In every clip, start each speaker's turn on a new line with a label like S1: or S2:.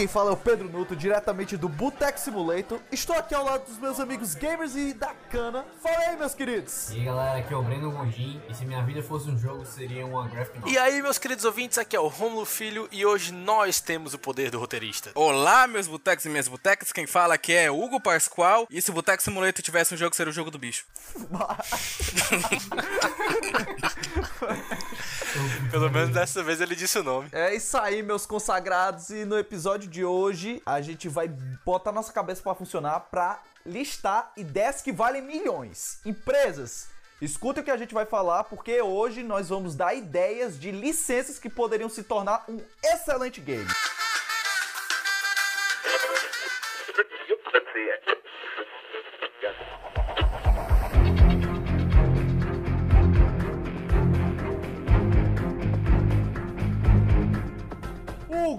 S1: Quem fala é o Pedro Nuto, diretamente do Boteco Simulator. Estou aqui ao lado dos meus amigos gamers e da cana. Fala aí, meus queridos.
S2: E aí galera, aqui é o Breno Gondim e se minha vida fosse um jogo seria uma graphic novel.
S3: E aí, meus queridos ouvintes, aqui é o Romulo Filho e hoje nós temos o poder do roteirista.
S4: Olá, meus botecos e minhas botecas. Quem fala aqui é Hugo Pascoal. E se o Boteco Simulator tivesse um jogo, seria o jogo do bicho.
S3: Pelo menos dessa vez ele disse o nome.
S1: É isso aí, meus consagrados. E no episódio de hoje a gente vai botar nossa cabeça pra funcionar pra listar ideias que valem milhões. Empresas, escutem o que a gente vai falar, porque hoje nós vamos dar ideias de licenças que poderiam se tornar um excelente game.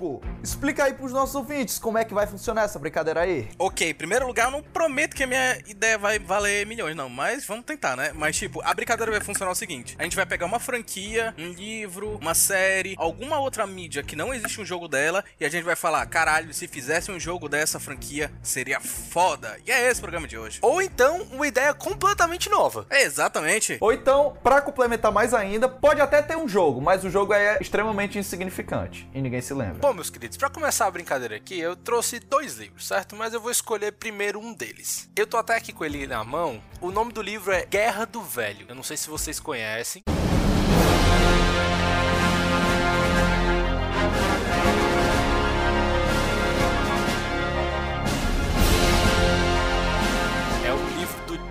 S1: Hugo, explica aí pros nossos ouvintes como é que vai funcionar essa brincadeira aí.
S4: Ok, em primeiro lugar, eu não prometo que a minha ideia vai valer milhões, não. Mas vamos tentar, né? Mas, tipo, a brincadeira vai funcionar o seguinte: a gente vai pegar uma franquia, um livro, uma série, alguma outra mídia que não existe um jogo dela, e a gente vai falar: caralho, se fizesse um jogo dessa franquia, seria foda. E é esse o programa de hoje.
S3: Ou então, uma ideia completamente nova.
S4: É, exatamente.
S1: Ou então, pra complementar mais ainda, pode até ter um jogo, mas o jogo é extremamente insignificante e ninguém se lembra.
S3: Bom, meus queridos, pra começar a brincadeira aqui, eu trouxe dois livros, certo? Mas eu vou escolher primeiro um deles. Eu tô até aqui com ele na mão. O nome do livro é Guerra do Velho. Eu não sei se vocês conhecem.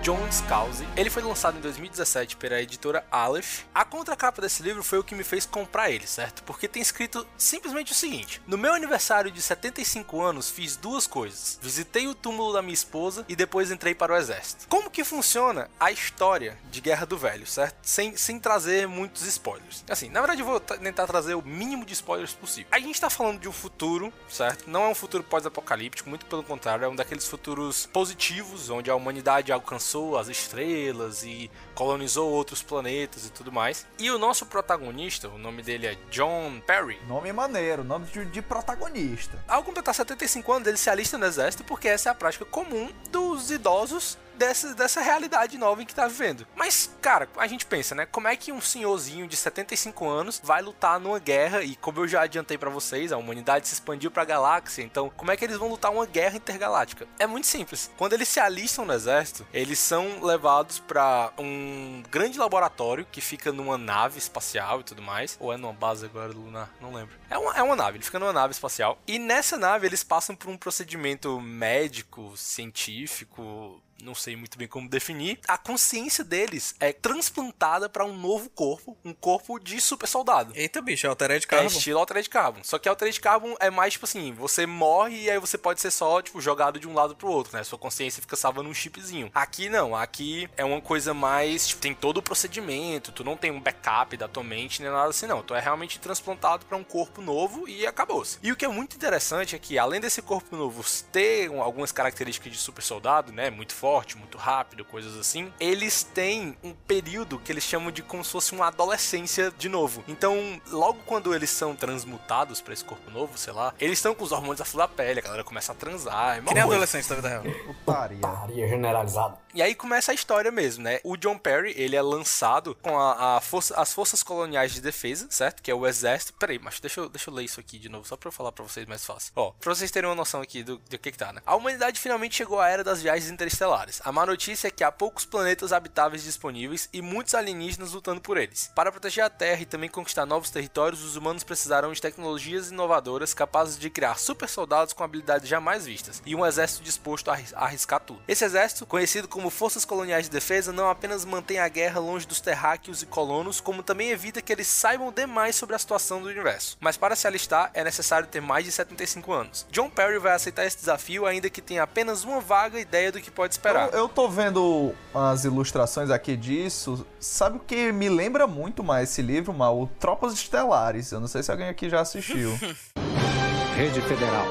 S3: John Scalzi. Ele foi lançado em 2017 pela editora Aleph. A contracapa desse livro foi o que me fez comprar ele, certo? Porque tem escrito simplesmente o seguinte: No meu aniversário de 75 anos, fiz duas coisas. Visitei o túmulo da minha esposa e depois entrei para o exército. Como que funciona a história de Guerra do Velho, certo? Sem, sem trazer muitos spoilers. Assim, na verdade eu vou tentar trazer o mínimo de spoilers possível. A gente tá falando de um futuro, certo? Não é um futuro pós-apocalíptico, muito pelo contrário, é um daqueles futuros positivos, onde a humanidade alcançou as estrelas e colonizou outros planetas e tudo mais. E o nosso protagonista, o nome dele é John Perry,
S1: Nome maneiro, nome de, de protagonista.
S3: ao completar 75 anos, ele se alista no exército porque essa é a prática comum dos idosos dessa, dessa realidade nova em que tá vivendo. Mas, cara, a gente pensa, né? Como é que um senhorzinho de 75 anos vai lutar numa guerra? E como eu já adiantei pra vocês, a humanidade se expandiu pra galáxia. Então, como é que eles vão lutar uma guerra intergaláctica? É muito simples. Quando eles se alistam no exército, eles são levados pra um grande laboratório que fica numa nave espacial e tudo mais. Ou é numa base agora lunar? Não lembro. É uma, é uma nave, ele fica numa nave espacial. E nessa nave eles passam por um procedimento médico, científico, não sei muito bem como definir. A consciência deles é transplantada para um novo corpo, um corpo de super soldado.
S4: Eita, bicho, é o Altered
S3: É
S4: Carbon.
S3: estilo Altered Carbon. Só que Altered Carbon é mais tipo assim, você morre e aí você pode ser só, tipo, jogado de um lado pro outro, né? Sua consciência fica salva num chipzinho. Aqui não, aqui é uma coisa mais, tipo, tem todo o procedimento, tu não tem um backup da tua mente nem nada assim, não. Tu é realmente transplantado para um corpo novo e acabou-se. E o que é muito interessante é que, além desse corpo novo ter um- algumas características de super soldado, né? Muito forte, muito rápido, coisas assim, eles têm um período que eles chamam de como se fosse uma adolescência de novo. Então, logo quando eles são transmutados pra esse corpo novo, sei lá, eles estão com os hormônios à flor da pele, a galera começa a transar, é
S4: Que nem adolescente da vida real.
S1: Putaria.
S2: Putaria generalizada.
S3: E aí começa a história mesmo, né? O John Perry, ele é lançado com a, a força, as Forças Coloniais de Defesa, certo? Que é o Exército. Peraí, mas deixa eu, deixa eu ler isso aqui de novo, só pra eu falar pra vocês mais fácil. Ó, pra vocês terem uma noção aqui do, do que que tá, né? A humanidade finalmente chegou à era das viagens interestelares. A má notícia é que há poucos planetas habitáveis disponíveis e muitos alienígenas lutando por eles. Para proteger a Terra e também conquistar novos territórios, os humanos precisarão de tecnologias inovadoras capazes de criar super soldados com habilidades jamais vistas e um exército disposto a arriscar tudo. Esse exército, conhecido como Forças Coloniais de Defesa, não apenas mantém a guerra longe dos terráqueos e colonos, como também evita que eles saibam demais sobre a situação do universo. Mas para se alistar, é necessário ter mais de 75 anos. John Perry vai aceitar esse desafio, ainda que tenha apenas uma vaga ideia do que pode esperar.
S1: Eu, eu tô vendo as ilustrações aqui disso. Sabe o que me lembra muito mais esse livro, mal? O Tropas Estelares. Eu não sei se alguém aqui já assistiu.
S5: Rede Federal.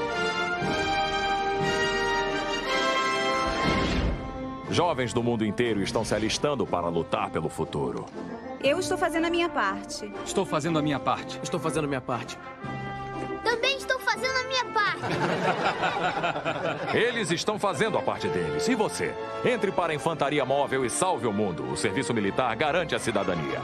S6: Jovens do mundo inteiro estão se alistando para lutar pelo futuro.
S7: Eu estou fazendo a minha parte.
S5: Estou fazendo a minha parte.
S8: Estou fazendo minha parte.
S6: Eles estão fazendo a parte deles. E você? Entre para a Infantaria Móvel e salve o mundo. O serviço militar garante a cidadania.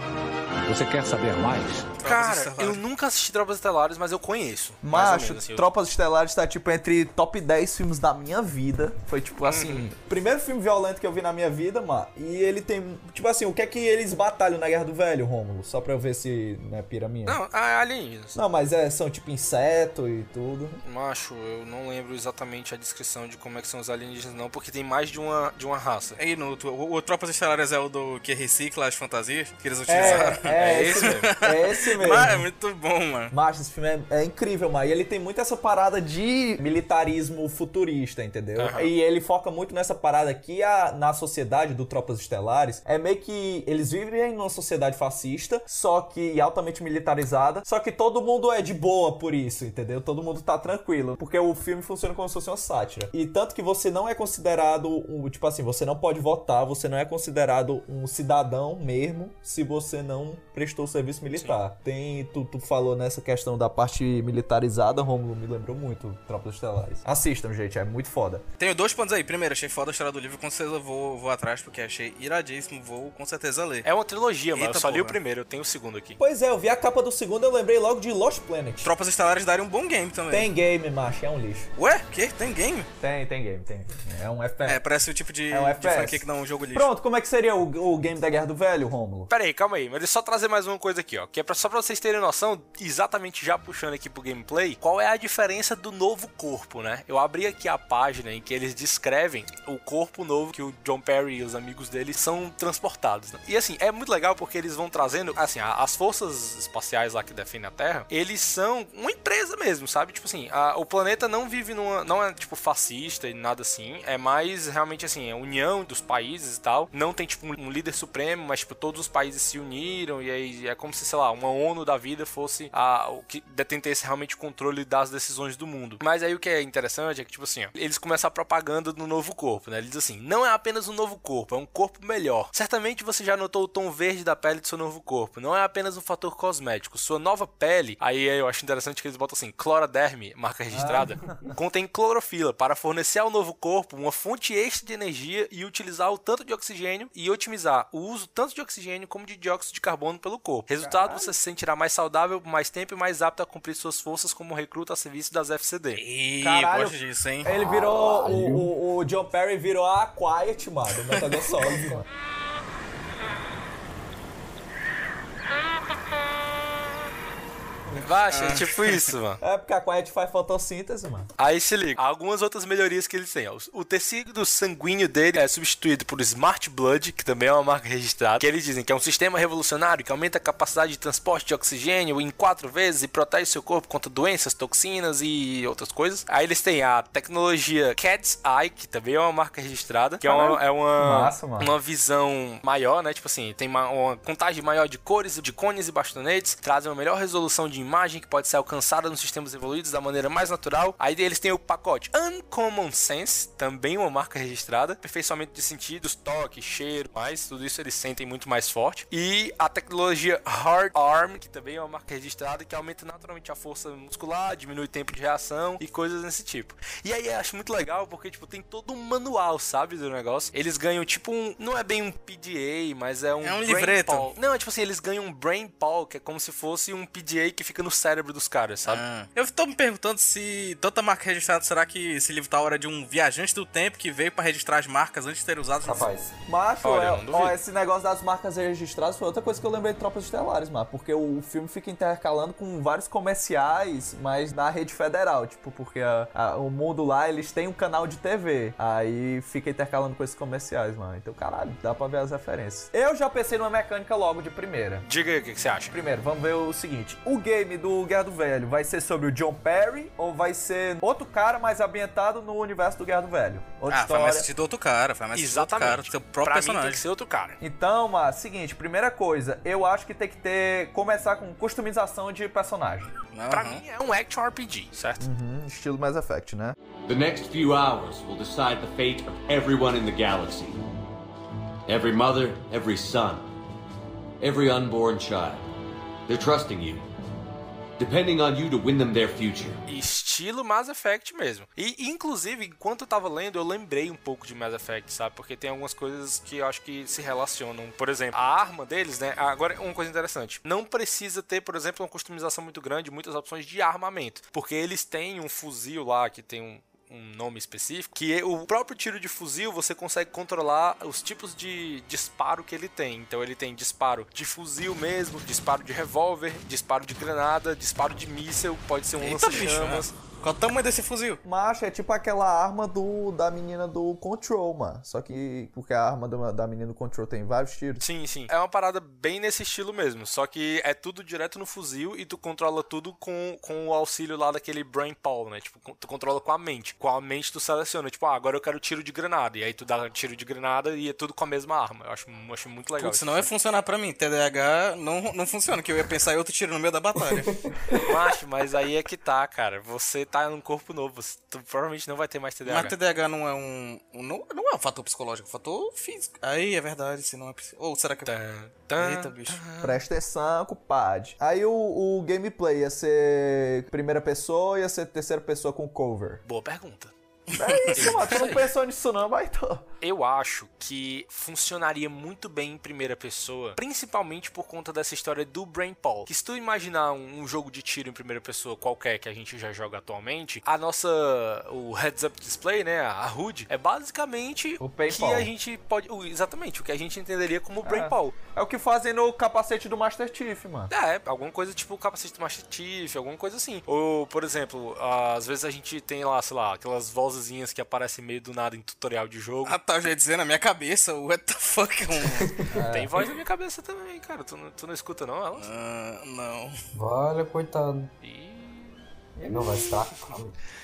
S5: Você quer saber mais?
S3: Cara, eu nunca assisti Tropas Estelares, mas eu conheço.
S1: Macho,
S3: menos, assim, eu-
S1: Tropas Estelares tá tipo entre top 10 filmes da minha vida. Foi tipo
S3: Uhum.
S1: assim, primeiro filme violento que eu vi na minha vida, mano. E ele tem, tipo assim, o que é que eles batalham na Guerra do Velho, Rômulo? Só pra eu ver se não é pira minha.
S3: Não, ah, alienígenas.
S1: Não, mas é, são tipo inseto e tudo.
S3: Macho, eu não lembro exatamente a descrição de como é que são os alienígenas, não, porque tem mais de uma, de uma raça.
S4: Aí no, o, o Tropas Estelares é o do que recicla as fantasias que eles utilizaram.
S1: É, é,
S3: É
S1: esse
S3: esse
S1: mesmo. É esse mesmo.
S4: Mas é muito bom, mano.
S1: Macho, esse filme é, é incrível, mano. E ele tem muito essa parada de militarismo futurista, entendeu?
S3: Aham.
S1: E ele foca muito nessa parada que a, na sociedade do Tropas Estelares é meio que eles vivem numa sociedade fascista, só que altamente militarizada, só que todo mundo é de boa por isso, entendeu? Todo mundo tá tranquilo, porque o filme funciona como se fosse uma sátira. E tanto que você não é considerado um, tipo assim, você não pode votar, você não é considerado um cidadão mesmo se você não prestou serviço militar. Tem, tu, tu falou nessa questão da parte militarizada, Romulo me lembrou muito Tropas Estelares. Assistam, gente, é muito foda.
S4: Tenho dois pontos aí. Primeiro, achei foda a história do livro, com certeza vou, vou atrás, porque achei iradíssimo, vou com certeza ler.
S3: É uma trilogia, eu
S4: Eita
S3: só li o
S4: porra.
S3: primeiro, eu tenho o segundo aqui.
S1: Pois é, eu vi a capa do segundo, eu lembrei logo de Lost Planet.
S4: Tropas Estelares daria um bom game também.
S1: Tem game, macho, é um lixo.
S4: Ué? Que? Tem game?
S1: Tem, tem game, tem. É um FPS.
S4: É, parece o tipo de,
S1: É um
S4: de
S1: FPS.
S4: franquia que dá um jogo lixo.
S1: Pronto, como é que seria o, o game da Guerra do Velho, Rômulo?
S3: Pera aí, calma aí, mas deixa eu só trazer mais uma coisa aqui, ó. Que é pra, só pra vocês terem noção, exatamente já puxando aqui pro gameplay, qual é a diferença do novo corpo, né? Eu abri aqui a página em que eles descrevem o corpo novo que o John Perry e os amigos dele são transportados. né? E assim, é muito legal porque eles vão trazendo, assim, as forças espaciais lá que defendem a Terra, eles são uma empresa mesmo, sabe? Tipo assim, a- o planeta não vive numa. não é tipo fascista e nada assim, é mais realmente assim, a união dos países e tal. Não tem tipo um, um líder supremo, mas tipo, todos os países se uniram e aí é como se, sei lá, uma ONU da vida fosse a, o que detentesse realmente o controle das decisões do mundo. Mas aí o que é interessante é que, tipo assim, ó, eles começam a propaganda do novo corpo, né? Eles dizem assim: não é apenas um novo corpo, é um corpo melhor. Certamente você já notou o tom verde da pele do seu novo corpo. Não é apenas um fator cosmético. Sua nova pele, aí eu acho interessante que eles botam assim: cloroderme, marca registrada, contém clorofila para fornecer ao novo corpo uma fonte extra de energia e utilizar o tanto de oxigênio e otimizar o uso tanto de oxigênio como de dióxido de carbono pelo corpo. Resultado, você se sentirá mais saudável por mais tempo e mais apto a cumprir suas forças como recruta a serviço das FCD.
S4: Ih,
S1: Caralho.
S4: gosto disso, hein?
S1: Ele virou. O, o, o John Perry virou a Quiet, mano, do Metal Gear Solid, mano.
S3: Baixa, é tipo isso, mano.
S1: É porque a Quiet faz fotossíntese, mano.
S3: Aí se liga, algumas outras melhorias que eles têm. ó. O tecido sanguíneo dele é substituído por Smart Blood, que também é uma marca registrada, que eles dizem que é um sistema revolucionário que aumenta a capacidade de transporte de oxigênio em quatro vezes e protege seu corpo contra doenças, toxinas e outras coisas. Aí eles têm a tecnologia Cat's Eye, que também é uma marca registrada, que é uma, é uma,
S1: Massa, mano.
S3: uma visão maior, né? Tipo assim, tem uma, uma contagem maior de cores, de cones e bastonetes, trazem uma melhor resolução de imagem que pode ser alcançada nos sistemas evoluídos da maneira mais natural. Aí eles têm o pacote Uncommon Sense, também uma marca registrada, aperfeiçoamento de sentidos, toque, cheiro, mais tudo isso eles sentem muito mais forte. E a tecnologia Hard Arm, que também é uma marca registrada, que aumenta naturalmente a força muscular, diminui o tempo de reação e coisas desse tipo. E aí eu acho muito legal porque tipo tem todo um manual, sabe, do negócio. Eles ganham tipo um, não é bem um PDA, mas é um
S4: É um livreto.
S3: Não, é tipo assim, eles ganham um Brain Paul, que é como se fosse um PDA que fica fica no cérebro dos caras, sabe?
S4: Ah. Eu tô me perguntando se tanta marca registrada, será que esse livro tá hora de um viajante do tempo que veio pra registrar as marcas antes de ter usado
S1: Rapaz, macho,
S3: Olha,
S1: é- ó, esse negócio das marcas registradas foi outra coisa que eu lembrei de Tropas Estelares, mano. Porque o filme fica intercalando com vários comerciais, mas na rede federal, tipo, porque a- a- o mundo lá, eles têm um canal de TV. Aí fica intercalando com esses comerciais, mano. Então, caralho, dá pra ver as referências. Eu já pensei numa mecânica logo de primeira.
S3: Diga aí o que, que você acha.
S1: Primeiro, vamos ver o seguinte: o game do Guerra do Velho vai ser sobre o John Perry ou vai ser outro cara mais ambientado no universo do Guerra do Velho? Outra
S4: Ah, faz
S1: história.
S4: mais sentido outro cara, faz mais sentido outro cara,
S3: Exatamente.
S4: seu próprio
S3: pra mim tem
S4: personagem.
S3: que ser outro cara.
S1: Então, mas seguinte, primeira coisa, eu acho que tem que ter começar com customização de personagem.
S3: Pra
S4: Aham.
S3: mim é um action RPG, certo?
S1: Uhum, estilo Mass Effect, né?
S8: The next few hours will decide the fate of everyone in the galaxy. Every mother, every son, every unborn child. They're trusting you. Depending on you to win them their future.
S3: Estilo Mass Effect mesmo. E, inclusive, enquanto eu tava lendo, eu lembrei um pouco de Mass Effect, sabe? Porque tem algumas coisas que eu acho que se relacionam. Por exemplo, a arma deles, né? Agora, uma coisa interessante. Não precisa ter, por exemplo, uma customização muito grande, muitas opções de armamento. Porque eles têm um fuzil lá que tem um um nome específico, que o próprio tiro de fuzil você consegue controlar os tipos de disparo que ele tem. Então ele tem disparo de fuzil mesmo, disparo de revólver, disparo de granada, disparo de míssel, pode ser um lança-chamas.
S4: Qual o tamanho desse fuzil?
S1: Macho, é tipo aquela arma do da menina do Control, mano. Só que porque a arma do- da menina do Control tem vários tiros.
S3: Sim, sim. É uma parada bem nesse estilo mesmo. Só que é tudo direto no fuzil e tu controla tudo com, com o auxílio lá daquele Brain Paul, né? Tipo, tu controla com a mente. Com a mente tu seleciona. Tipo, ah, agora eu quero tiro de granada. E aí tu dá tiro de granada e é tudo com a mesma arma. Eu acho, eu acho muito legal.
S4: Putz, não ia funcionar pra mim. TDAH não, não funciona, que eu ia pensar em outro tiro no meio da batalha.
S3: Macho, mas aí é que tá, cara. Você tá num corpo novo. Tu provavelmente não vai ter mais TDAH.
S4: Mas TDAH não é um. um- não, não é um fator psicológico, é um fator físico. Aí é verdade, se não é Ou será que.
S3: Tan, tan,
S4: Eita, bicho.
S1: Presta atenção, compadre. Aí o, o gameplay ia ser primeira pessoa ou ia ser terceira pessoa com cover?
S3: Boa pergunta.
S1: É isso, mano. Tu não pensou nisso não, vai então.
S3: Eu acho que funcionaria muito bem em primeira pessoa, principalmente por conta dessa história do Brain Paul. Que se tu imaginar um, um jogo de tiro em primeira pessoa qualquer que a gente já joga atualmente, a nossa o heads up display, né, a HUD, é basicamente
S1: O
S3: que a gente pode, o- exatamente, o que a gente entenderia como Brain
S1: É.
S3: Paul.
S1: É o que fazem no capacete do Master Chief, mano.
S3: É, alguma coisa tipo o capacete do Master Chief, alguma coisa assim. Ou, por exemplo, às vezes a gente tem lá, sei lá, aquelas vozezinhas que aparecem meio do nada em tutorial de jogo.
S4: Ah, tá, eu já ia dizer na minha cabeça, o what the fuck é um.
S3: Tem voz na minha cabeça também, cara. Tu, não- tu não escuta não elas?
S4: Ah, não.
S2: Olha, coitado.
S3: Ih.
S2: Ele não vai estar.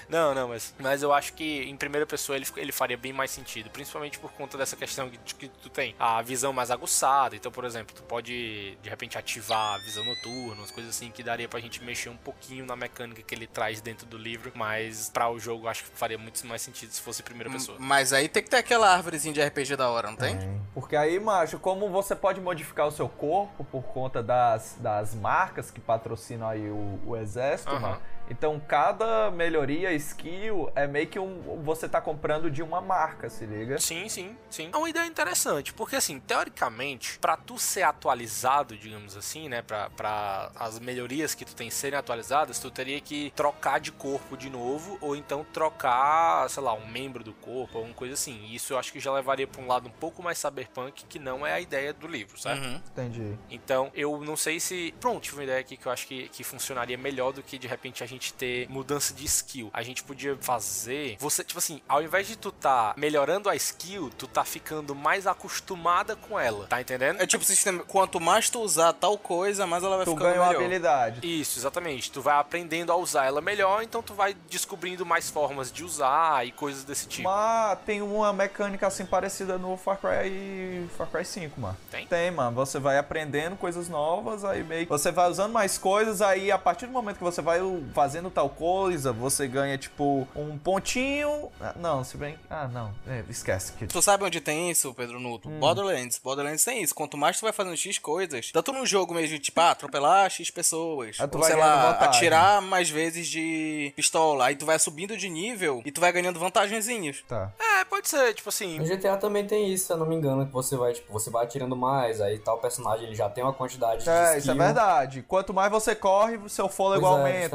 S3: Não, não, mas, mas eu acho que em primeira pessoa ele, ele faria bem mais sentido, principalmente por conta dessa questão de que tu tem a visão mais aguçada. Então, por exemplo, tu pode de repente ativar a visão noturna, umas coisas assim que daria pra gente mexer um pouquinho na mecânica que ele traz dentro do livro, mas pra o jogo eu acho que faria muito mais sentido se fosse primeira pessoa.
S4: Mas aí tem que ter aquela árvorezinha de RPG da hora, não tem?
S1: Porque aí, macho, como você pode modificar o seu corpo por conta das, das marcas que patrocinam aí o, o exército, mano. Então cada melhoria, skill, é meio que um. Você tá comprando de uma marca, se liga?
S3: Sim, sim, sim. É uma ideia interessante, porque assim, teoricamente, pra tu ser atualizado, digamos assim, né, pra, pra as melhorias que tu tem serem atualizadas, tu teria que trocar de corpo de novo, ou então trocar, sei lá, um membro do corpo, alguma coisa assim. Isso eu acho que já levaria pra um lado um pouco mais cyberpunk, que não é a ideia do livro, certo?
S4: Uhum.
S1: Entendi.
S3: Então, eu não sei se. Pronto, tive uma ideia aqui que eu acho que, que funcionaria melhor do que de repente a gente ter mudança de skill. A gente podia fazer. Você, tipo assim, ao invés de tu tá melhorando a skill, tu tá ficando mais acostumada com ela. Tá entendendo?
S4: É tipo sistema, quanto mais tu usar tal coisa, mais ela vai
S1: Tu
S4: ficando
S1: ganha uma
S4: melhor.
S1: habilidade.
S3: Isso, exatamente. Tu vai aprendendo a usar ela melhor, então tu vai descobrindo mais formas de usar e coisas desse tipo.
S1: Mas tem uma mecânica assim parecida no Far Cry Far Cry 5, mano.
S3: Tem?
S1: Tem, mano. Você vai aprendendo coisas novas, aí meio que você vai usando mais coisas, aí a partir do momento que você vai fazendo tal coisa, você ganha tipo um pontinho. Ah, Não, se bem. Ah, não. É, esquece que
S4: Tu sabe onde tem isso, Pedro Nuto? Borderlands. Borderlands tem isso. Quanto mais tu vai fazendo X coisas, tanto no jogo mesmo, tipo, ah, atropelar X pessoas.
S1: Aí tu
S4: ou
S1: vai
S4: sei lá,
S1: vantagem.
S4: atirar mais vezes de pistola. Aí tu vai subindo de nível e tu vai ganhando vantagenzinhas.
S1: Tá.
S3: É, pode ser, tipo assim.
S9: No GTA também tem isso, se eu não me engano, que você vai, tipo, você vai atirando mais, aí tal personagem ele já tem uma quantidade de
S1: É, isso é verdade. Quanto mais você corre, seu fôlego
S9: Pois é,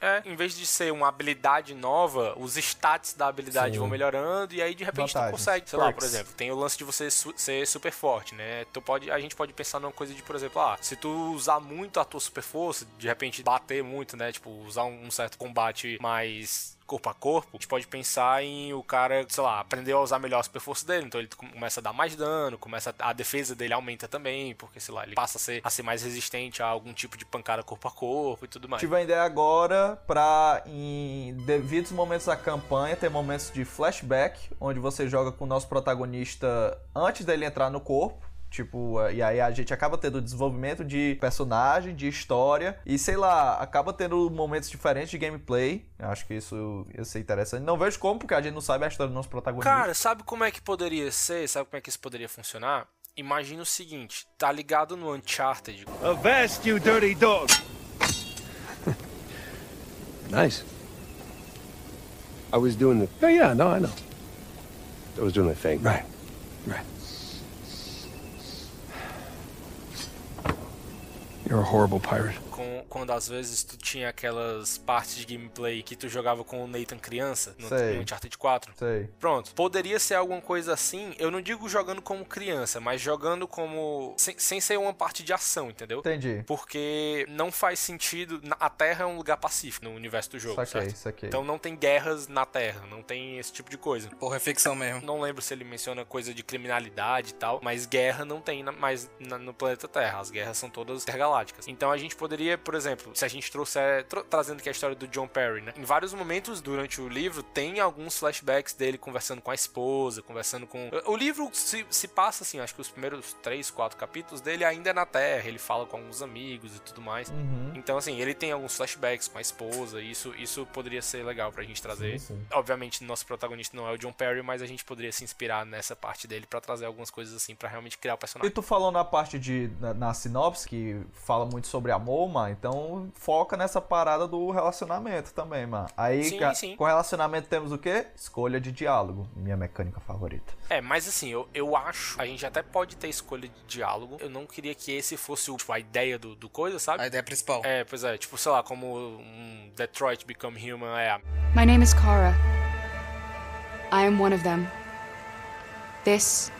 S3: É, em vez de ser uma habilidade nova, os stats da habilidade
S9: Sim.
S3: vão melhorando e aí de repente
S1: Vantagens.
S3: tu consegue, sei lá, por
S1: Perks.
S3: exemplo, tem o lance de você su- ser super forte, né? Tu pode, a gente pode pensar numa coisa de, por exemplo, ah, se tu usar muito a tua super força, de repente bater muito, né? Tipo, usar um, um certo combate mais corpo a corpo, a gente pode pensar em o cara, sei lá, aprender a usar melhor a super força dele, então ele começa a dar mais dano, começa a, a defesa dele aumenta também, porque sei lá, ele passa a ser, a ser mais resistente a algum tipo de pancada corpo a corpo e tudo mais.
S1: Tive a ideia agora pra, em devidos momentos da campanha, ter momentos de flashback, onde você joga com o nosso protagonista antes dele entrar no corpo. Tipo, eh, e aí a gente acaba tendo desenvolvimento de personagem, de história, e sei lá, acaba tendo momentos diferentes de gameplay. Eu acho que isso ia ser interessante. Não vejo como, porque a gente não sabe a história do nosso protagonista.
S3: Cara, sabe como é que poderia ser? Sabe como é que isso poderia funcionar? Imagina o seguinte, tá ligado no Uncharted?
S10: Avast, you dirty dog!
S11: Nice. I was doing the. Oh, yeah, no, I know. I was doing my thing.
S10: Right, right. You're a horrible pirate.
S3: Quando às vezes tu tinha aquelas partes de gameplay que tu jogava com o Nathan criança, no,
S1: Sei.
S3: no Uncharted 4.
S1: Sei.
S3: Pronto, poderia ser alguma coisa assim, eu não digo jogando como criança, mas jogando como... sem, sem ser uma parte de ação, entendeu?
S1: Entendi.
S3: Porque não faz sentido... na- A Terra é um lugar pacífico no universo do jogo,
S1: Saquei,
S3: certo?
S1: saquei.
S3: Então não tem guerras na Terra, não tem esse tipo de coisa.
S4: Porra, é ficção mesmo.
S3: Não lembro se ele menciona coisa de criminalidade e tal, mas guerra não tem na- mais na- no planeta Terra. As guerras são todas intergalácticas. Então a gente poderia, por exemplo, se a gente trouxer, tro- trazendo aqui a história do John Perry, né? Em vários momentos durante o livro tem alguns flashbacks dele conversando com a esposa, conversando com. O livro se, se passa assim, acho que os primeiros três, quatro capítulos dele ainda é na Terra. Ele fala com alguns amigos e tudo mais.
S1: Uhum.
S3: Então, assim, ele tem alguns flashbacks com a esposa, e isso, isso poderia ser legal pra gente trazer.
S1: Sim, sim.
S3: Obviamente, nosso protagonista não é o John Perry, mas a gente poderia se inspirar nessa parte dele pra trazer algumas coisas assim pra realmente criar o
S1: E
S3: personagem.
S1: tu falou na parte de. na, na sinopse, que fala muito sobre amor, mano. Então foca nessa parada do relacionamento também, mano. Aí,
S3: Sim,
S1: ca-
S3: sim.
S1: com relacionamento temos o quê? Escolha de diálogo. Minha mecânica favorita.
S3: É, mas assim, eu, eu acho, a gente até pode ter escolha de diálogo. Eu não queria que esse fosse o, tipo, a ideia do, do coisa, sabe?
S4: A ideia principal.
S3: É, pois é, tipo, sei lá, como um Detroit Become Human é a
S12: My name is Kara. I am one of them. This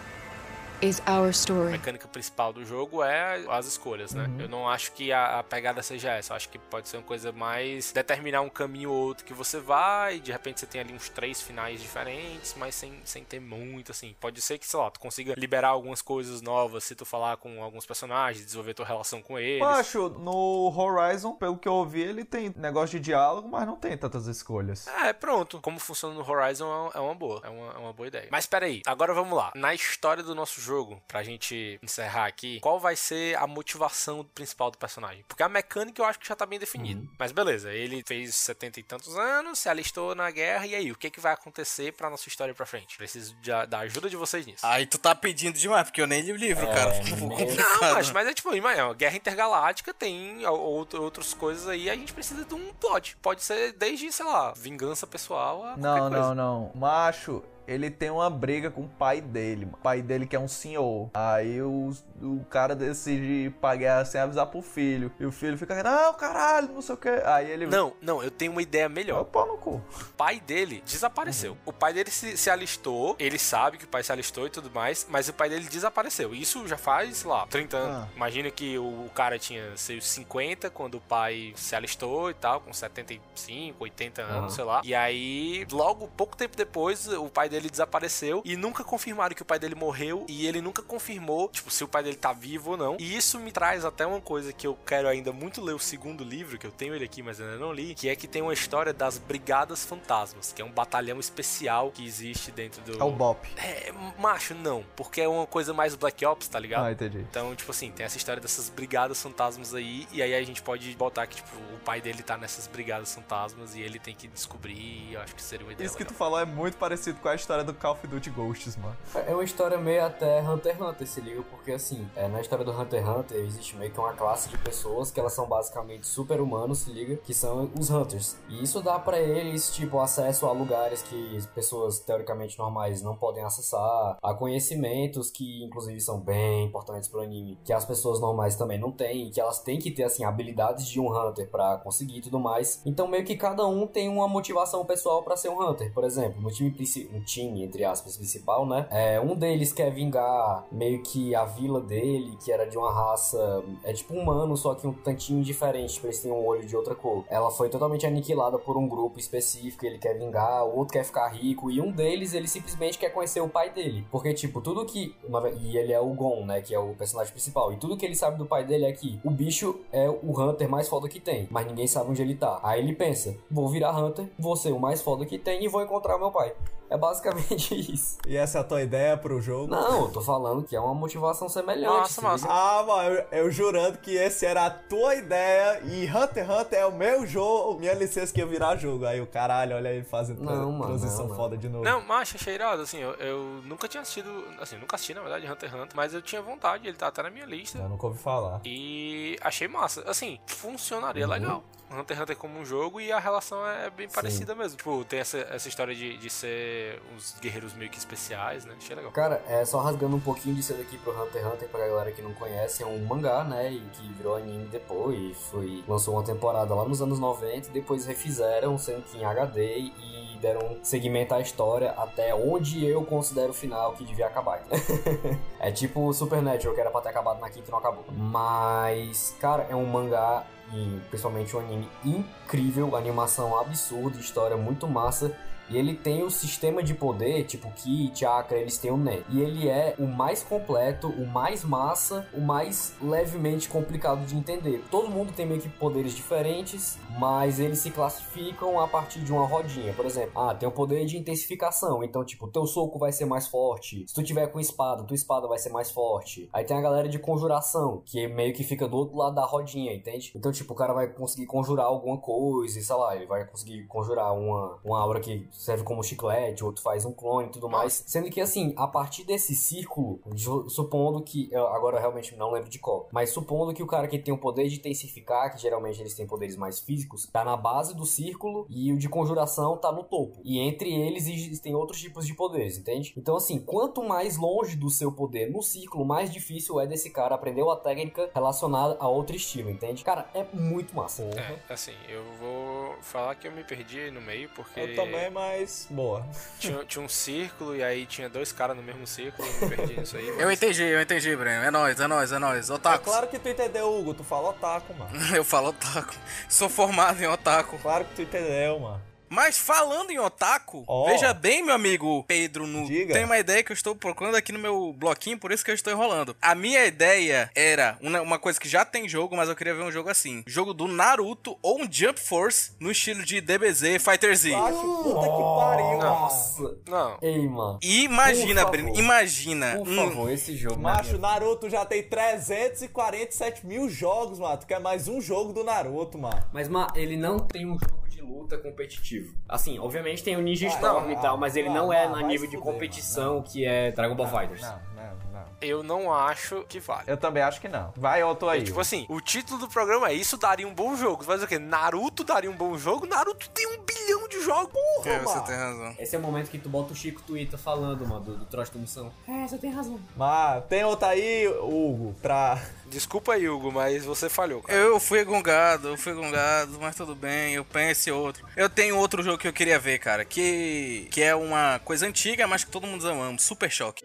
S12: is our story.
S3: mecânica principal do jogo é as escolhas, né?
S1: Uhum.
S3: Eu não acho que a, a pegada seja essa. Eu acho que pode ser uma coisa mais determinar um caminho ou outro que você vai. E de repente você tem ali uns três finais diferentes, mas sem, sem ter muito, assim. Pode ser que, sei lá, tu consiga liberar algumas coisas novas se tu falar com alguns personagens, desenvolver tua relação com eles.
S1: Eu acho, no Horizon, pelo que eu ouvi, ele tem negócio de diálogo, mas não tem tantas escolhas.
S3: É, pronto. Como funciona no Horizon é uma boa. É uma, é uma boa ideia. Mas peraí, agora vamos lá. Na história do nosso jogo, pra gente encerrar aqui, qual vai ser a motivação principal do personagem? Porque a mecânica eu acho que já tá bem definida. Mas beleza, ele fez setenta e tantos anos, se alistou na guerra, e aí, o que, que vai acontecer pra nossa história pra frente? Preciso de- da ajuda de vocês nisso.
S4: Aí tu tá pedindo demais, porque eu nem li o livro,
S9: É,
S4: cara.
S3: Não, mas, mas é tipo, imagina, guerra intergaláctica tem ou- outras coisas aí, a gente precisa de um plot. Pode ser desde, sei lá, vingança pessoal a
S1: Não,
S3: coisa.
S1: não, não. Macho, ele tem uma briga com o pai dele. mano. O pai dele que é um senhor. Aí o, o cara decide pagar sem avisar pro filho. E o filho fica, não, caralho, não sei o que. Aí ele.
S3: Não, não, eu tenho uma ideia melhor.
S1: Pau no cu.
S3: O pai dele desapareceu. O pai dele se, se alistou, ele sabe que o pai se alistou e tudo mais, mas o pai dele desapareceu. Isso já faz, sei lá, 30 anos.
S1: Ah.
S3: Imagina que o, o cara tinha seus 50 quando o pai se alistou e tal, com 75, 80 anos,
S9: Aham.
S3: sei lá. E aí, logo, pouco tempo depois, o pai dele desapareceu e nunca confirmaram que o pai dele morreu e ele nunca confirmou, tipo, se o pai dele tá vivo ou não. E isso me traz até uma coisa que eu quero ainda muito ler o segundo livro, que eu tenho ele aqui, mas ainda não li, que é que tem uma história das Brigadas Fantasmas, que é um batalhão especial que existe dentro do.
S1: É o Bop.
S3: É, macho, não, porque é uma coisa mais Black Ops, tá ligado?
S1: Ah, entendi.
S3: Então, tipo assim, tem essa história dessas brigadas fantasmas aí, e aí a gente pode botar que, tipo, o pai dele tá nessas brigadas fantasmas e ele tem que descobrir, eu acho que seria uma ideia
S1: Isso que tu
S3: legal.
S1: falou é muito parecido com a história história do Call of Duty Ghosts, mano.
S9: É uma história meio até Hunter x Hunter, se liga, porque assim, é, na história do Hunter x Hunter existe meio que uma classe de pessoas que elas são basicamente super-humanos, se liga, que são os Hunters. E isso dá pra eles, tipo, acesso a lugares que pessoas teoricamente normais não podem acessar, a conhecimentos que, inclusive, são bem importantes pro anime, que as pessoas normais também não têm, que elas têm que ter, assim, habilidades de um Hunter pra conseguir e tudo mais. Então, meio que cada um tem uma motivação pessoal pra ser um Hunter. Por exemplo, no time, no time entre aspas, principal, né? É, um deles quer vingar meio que a vila dele, que era de uma raça. É tipo humano, só que um tantinho diferente, tipo, eles têm um olho de outra cor. Ela foi totalmente aniquilada por um grupo específico, ele quer vingar, o outro quer ficar rico, e um deles, ele simplesmente quer conhecer o pai dele. Porque, tipo, tudo que. E ele é o Gon, né? Que é o personagem principal. E tudo que ele sabe do pai dele é que o bicho é o Hunter mais foda que tem, mas ninguém sabe onde ele tá. Aí ele pensa: vou virar Hunter, vou ser o mais foda que tem e vou encontrar meu pai. É basicamente isso.
S1: E essa é a tua ideia pro jogo?
S9: Não, eu tô falando que é uma motivação semelhante.
S3: Massa,
S9: se
S3: massa.
S9: liga.
S1: Ah, mano, eu, eu jurando que esse era a tua ideia e Hunter x Hunter é o meu jogo, minha licença que ia virar jogo. Aí o caralho, olha aí fazendo
S9: Não, mano,
S1: transição
S9: não, não.
S1: foda de novo.
S3: Não, mas achei irado, assim, eu, eu nunca tinha assistido, assim, nunca assisti, na verdade, Hunter x Hunter, mas eu tinha vontade, ele tá até na minha lista.
S1: Eu nunca ouvi falar.
S3: E achei massa. Assim, funcionaria
S1: Uhum.
S3: legal. Hunter x Hunter como um jogo e a relação é bem parecida mesmo. Tipo, tem essa, essa história de, de ser uns guerreiros meio que especiais, né? Achei legal.
S9: Cara, é só rasgando um pouquinho disso daqui pro Hunter x Hunter pra galera que não conhece, é um mangá, né? E que virou anime depois. Foi, lançou uma temporada lá nos anos 90 e depois refizeram, sendo que em HD e deram segmento à história até onde eu considero o final que devia acabar. é tipo o Supernatural, que era pra ter acabado na quinta e não acabou. Mas, cara, é um mangá e principalmente um anime incrível, animação absurda, história muito massa. E ele tem o sistema de poder, tipo Ki, Chakra, eles têm o Nen. E ele é o mais completo, o mais massa, o mais levemente complicado de entender. Todo mundo tem meio que poderes diferentes, mas eles se classificam a partir de uma rodinha. Por exemplo, ah, tem o poder de intensificação. Então, tipo, teu soco vai ser mais forte. Se tu tiver com espada, tua espada vai ser mais forte. Aí tem a galera de conjuração, que meio que fica do outro lado da rodinha, entende? Então, tipo, o cara vai conseguir conjurar alguma coisa, sei lá, ele vai conseguir conjurar uma, uma aura que serve como chiclete, outro faz um clone e tudo mais. Sendo que, assim, a partir desse círculo, supondo que. agora eu realmente não lembro de qual, mas supondo que o cara que tem o poder de intensificar, que geralmente eles têm poderes mais físicos, tá na base do círculo e o de conjuração tá no topo. E entre eles existem outros tipos de poderes, entende? Então, assim, quanto mais longe do seu poder no círculo, mais difícil é desse cara aprender uma técnica relacionada a outro estilo, entende? Cara, é muito massa.
S3: É, assim, eu vou falar que eu me perdi aí no meio, porque.
S1: Eu também, mas boa.
S3: Tinha, tinha um círculo e aí tinha dois caras no mesmo círculo, eu perdi nisso aí.
S4: Eu
S3: mas-
S4: entendi, eu entendi, Breno. É nóis, é nóis, é nóis.
S1: É
S4: Otaku.
S1: claro que tu entendeu, Hugo. Tu fala otaku, mano.
S4: Eu falo otaku. Sou formado em otaku.
S1: Claro que tu entendeu, mano.
S4: Mas falando em otaku,
S1: Ó.
S4: veja bem, meu amigo Pedro Nu.
S1: Diga.
S4: Tem uma ideia que eu estou procurando aqui no meu bloquinho, por isso que eu estou enrolando. A minha ideia era uma, uma coisa que já tem jogo, mas eu queria ver um jogo assim. Jogo do Naruto ou um Jump Force no estilo de DBZ Fighter Z.
S1: Acho puta que pariu,
S9: Nossa.
S1: mano.
S3: Não.
S9: Ei, mano.
S4: Imagina,
S9: Por
S4: Breno, imagina.
S9: Por
S4: um-
S9: favor, esse jogo. na
S1: Macho, Naruto já tem 347 mil jogos, mano. Tu quer mais um jogo do Naruto, mano.
S9: Mas, Ma, ele não tem um jogo de luta competitivo. Assim, obviamente tem o Ninja
S1: Ah,
S9: Storm
S1: não,
S9: e tal, mas ele não
S1: não,
S9: é
S1: vai
S9: na nível de competição que é Dragon Ball Fighters.
S1: Não, não, não.
S3: Eu não acho que vale.
S1: Eu também acho que não. Vai, eu tô aí.
S3: Tipo assim, o título do programa é Isso daria um bom jogo. Mas o quê? Naruto daria um bom jogo? Naruto tem um bilhão de jogos. Porra,
S4: É, você tem razão.
S9: Esse é o momento que tu bota o Chico Twitter falando, mano, do, do troço da missão. É, você tem razão.
S1: Mas tem outra aí, Hugo, pra.
S3: Desculpa aí, Hugo, mas você falhou, cara.
S4: Eu fui gongado, eu fui gongado, mas tudo bem, eu penso em outro. Eu tenho outro jogo que eu queria ver, cara, que, que é uma coisa antiga, mas que todo mundo ama, Super Choque.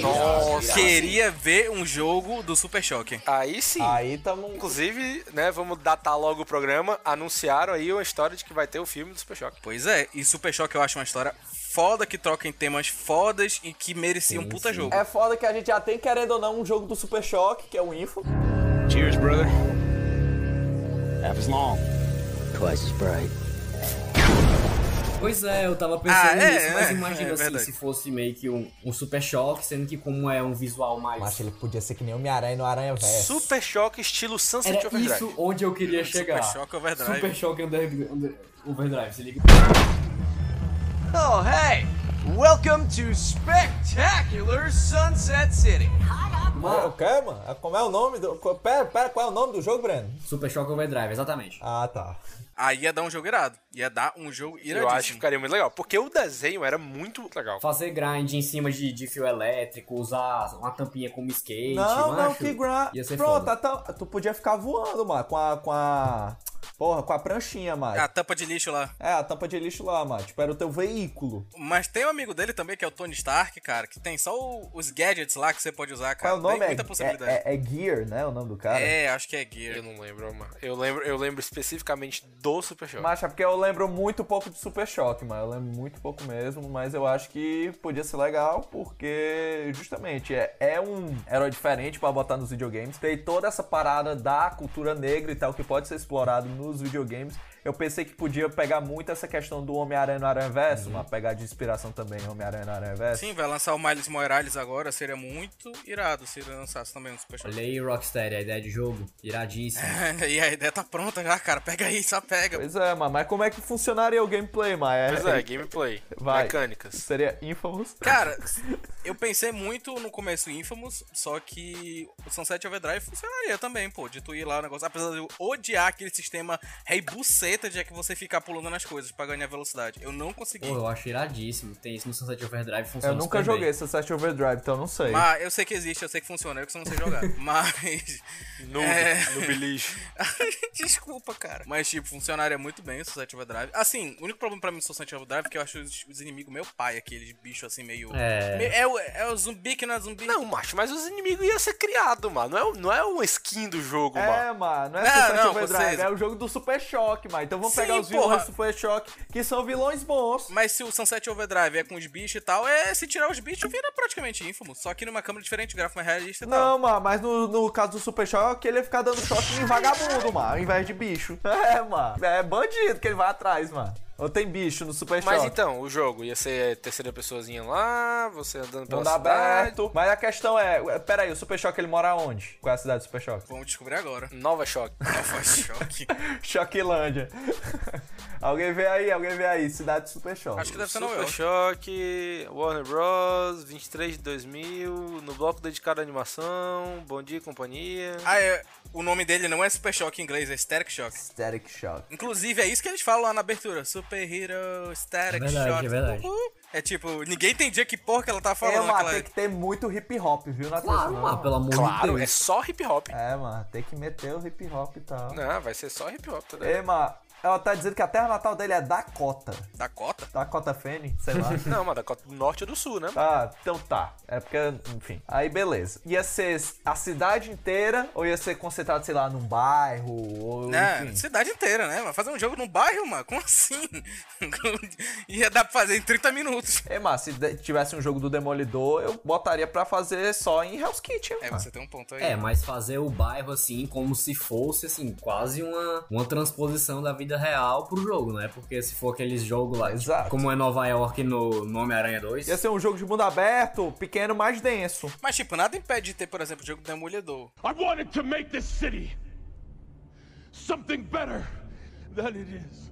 S4: Nossa, queria ver um jogo do Super Choque.
S3: Aí sim.
S1: Aí tamo.
S3: Inclusive, né, vamos datar logo o programa. Anunciaram aí uma história de que vai ter o filme do Super Choque.
S4: Pois é, e Super Choque eu acho uma história foda que troca em temas fodas e que merecia um puta jogo.
S1: É foda que a gente já tem, querendo ou não, um jogo do Super Choque, que é o Info.
S10: Cheers, brother. Half as long.
S13: Twice as bright.
S9: Pois é, eu tava pensando
S4: Ah, é,
S9: nisso, mas
S4: é,
S9: imagina
S4: é
S9: assim, se fosse meio que um, um super choque, sendo que como é um visual mais.
S1: Mas ele podia ser que nem Homem-Aranha no Aranha Verso.
S3: Super Choque estilo Sunset
S9: Era
S3: Overdrive.
S9: isso onde eu queria
S4: Super
S9: chegar.
S4: Choque Overdrive.
S9: Super Choque Under- Under- Overdrive, se liga.
S13: Oh, hey! Welcome to spectacular Sunset City.
S1: Mano, o que, mano? Como é o nome do. Pera, pera, qual é o nome do jogo, Breno?
S9: Super Choque Overdrive, exatamente.
S1: Ah, tá.
S4: Aí ia dar um jogo irado. Ia dar um jogo iradíssimo.
S3: Eu acho que ficaria muito legal, porque o desenho era muito legal.
S9: Fazer grind em cima de, de fio elétrico, usar uma tampinha como skate.
S1: Não, não,
S9: macho,
S1: que gra...
S9: Ia ser
S1: Pronto,
S9: foda.
S1: então, tu podia ficar voando, mano, com a. Com a... Porra, com a pranchinha, mano.
S4: A tampa de lixo lá.
S1: É, a tampa de lixo lá, mano. Tipo, era o teu veículo.
S4: Mas tem um amigo dele também, que é o Tony Stark, cara, que tem só o- os gadgets lá que você pode usar,
S1: Qual
S4: cara.
S1: é o nome?
S4: Tem muita
S1: É-
S4: possibilidade.
S1: É, é, é Gear, né? O nome do cara.
S4: É, acho que é Gear.
S3: Eu não lembro, mano. Eu lembro, eu lembro especificamente do Super Choque.
S1: Mas é porque eu lembro muito pouco de Super Choque, mano. Eu lembro muito pouco mesmo, mas eu acho que podia ser legal, porque justamente é, é um herói diferente pra botar nos videogames. Tem toda essa parada da cultura negra e tal, que pode ser explorado nos videogames. Eu pensei que podia pegar muito essa questão do Homem-Aranha no Aranha Verso,
S4: Uhum.
S1: mas pegar de inspiração também em Homem-Aranha no Aranha Verso.
S4: Sim, vai lançar o Miles Morales agora, seria muito irado se ele lançasse também um Super.
S9: Olha aí, Rocksteady, a ideia de jogo. Iradíssimo.
S4: e a ideia tá pronta já, cara. Pega aí, só pega.
S1: Pois é, mano, mas como é que funcionaria o gameplay, mano?
S3: Pois é, gameplay,
S1: Vai.
S3: mecânicas.
S1: Seria Infamous?
S4: Cara, eu pensei muito no começo Infamous, só que o Sunset Overdrive funcionaria também, pô, de tu ir lá o negócio. Apesar de eu odiar aquele sistema rei buceta de é que você ficar pulando nas coisas pra ganhar velocidade. Eu não consegui.
S9: Pô, eu acho iradíssimo. Tem isso no Sunset Overdrive, funciona
S1: Eu nunca
S9: super
S1: joguei
S9: bem.
S1: Sunset Overdrive, então eu não sei.
S4: Mas eu sei que existe, eu sei que funciona, eu que só não sei jogar. Mas.
S3: Noob,
S4: é...
S3: lixo.
S4: Desculpa, cara. Mas, tipo, funcionaria muito bem o Sunset Overdrive. Assim, o único problema pra mim do Sunset Overdrive é que eu acho os, os inimigos meio pai, aqueles bichos assim meio.
S3: É.
S4: meio- É, o, é o zumbi que não é zumbi.
S3: Não, macho, mas os inimigos iam ser criados, mano. Não é, não é uma skin do jogo,
S1: É,
S3: mano.
S1: mano, não é Sunset
S4: não,
S1: Overdrive,
S4: vocês-
S1: é o jogo do Super Choque, mano. Então vamos
S4: Sim,
S1: pegar os
S4: porra.
S1: vilões do Super Choque, que são vilões bons.
S4: Mas se o Sunset Overdrive é com os bichos e tal, é se tirar os bichos vira praticamente ínfimo. Só que numa câmera diferente, gráfico mais realista e tal.
S1: Não, mano, mas no, no caso do Super Choque, ele ia ficar dando choque em vagabundo, mano, ao invés de bicho. É, mano. É bandido que ele vai atrás, mano. Ou tem bicho no Super
S3: Mas
S1: Choque.
S3: então, o jogo ia ser terceira pessoazinha lá, você andando pela
S1: Mundo
S3: cidade.
S1: aberto. Mas a questão é, pera aí, o Super Choque ele mora onde? Qual é a cidade do Super Choque?
S4: Vamos descobrir agora.
S3: Nova Choque.
S4: Nova Choque.
S1: Choquilândia. Alguém vê aí, alguém vê aí, cidade Super Choque.
S4: Acho que deve ser Nova
S3: Super
S4: York.
S3: Choque, Warner Bros, 23 de 2000, no bloco dedicado à animação, Bom Dia e Companhia.
S4: Ah, é, o nome dele não é Super Shock em inglês, é Static Shock.
S1: Static Shock.
S4: Inclusive, é isso que eles falam lá na abertura. Super Hero Static
S9: É verdade,
S4: Shock.
S9: é verdade.
S4: Uhul. É tipo, ninguém entendia que porra que ela tá
S1: É,
S4: falando
S1: mano,
S4: naquela...
S1: tem que ter muito hip hop, viu, na
S9: Claro, mano, pelo amor
S3: Claro,
S9: de
S3: é
S9: Deus.
S3: só hip hop.
S1: É, mano, tem que meter o hip hop e tal.
S3: Não, vai ser só hip hop, tá?
S1: Ei, mano, ela tá dizendo que a terra natal dele é Dakota.
S4: Dakota?
S1: Dakota Fanning, sei lá.
S3: Não, mas da Cota do Norte ou do Sul, né?
S1: Ah, então tá. É porque, enfim. Aí beleza. Ia ser a cidade inteira ou ia ser concentrado, sei lá, num bairro? Ou,
S4: É,
S1: enfim.
S4: cidade inteira, né? Mas fazer um jogo num bairro, mano? Como assim? Ia dar pra fazer em 30 minutos.
S1: É, mas se tivesse um jogo do Demolidor, eu botaria pra fazer só em Hell's Kitchen.
S4: É,
S1: mano.
S4: você tem um ponto aí.
S9: É, mas fazer o bairro assim, como se fosse, assim, quase uma, uma transposição da vida real pro jogo, né? Porque se for aqueles jogos lá, tipo,
S1: Exato.
S9: como é Nova York no, no Homem-Aranha 2.
S1: Ia ser um jogo de mundo aberto, pequeno, mais denso.
S4: Mas, tipo, nada impede de ter, por exemplo, o jogo do Demolidor.
S10: I wanted to make this city something better than it is.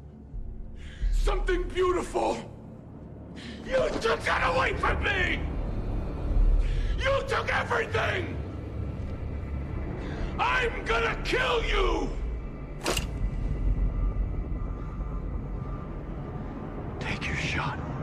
S10: Something beautiful. You took that away from me! You took everything! I'm gonna kill you! Take your shot.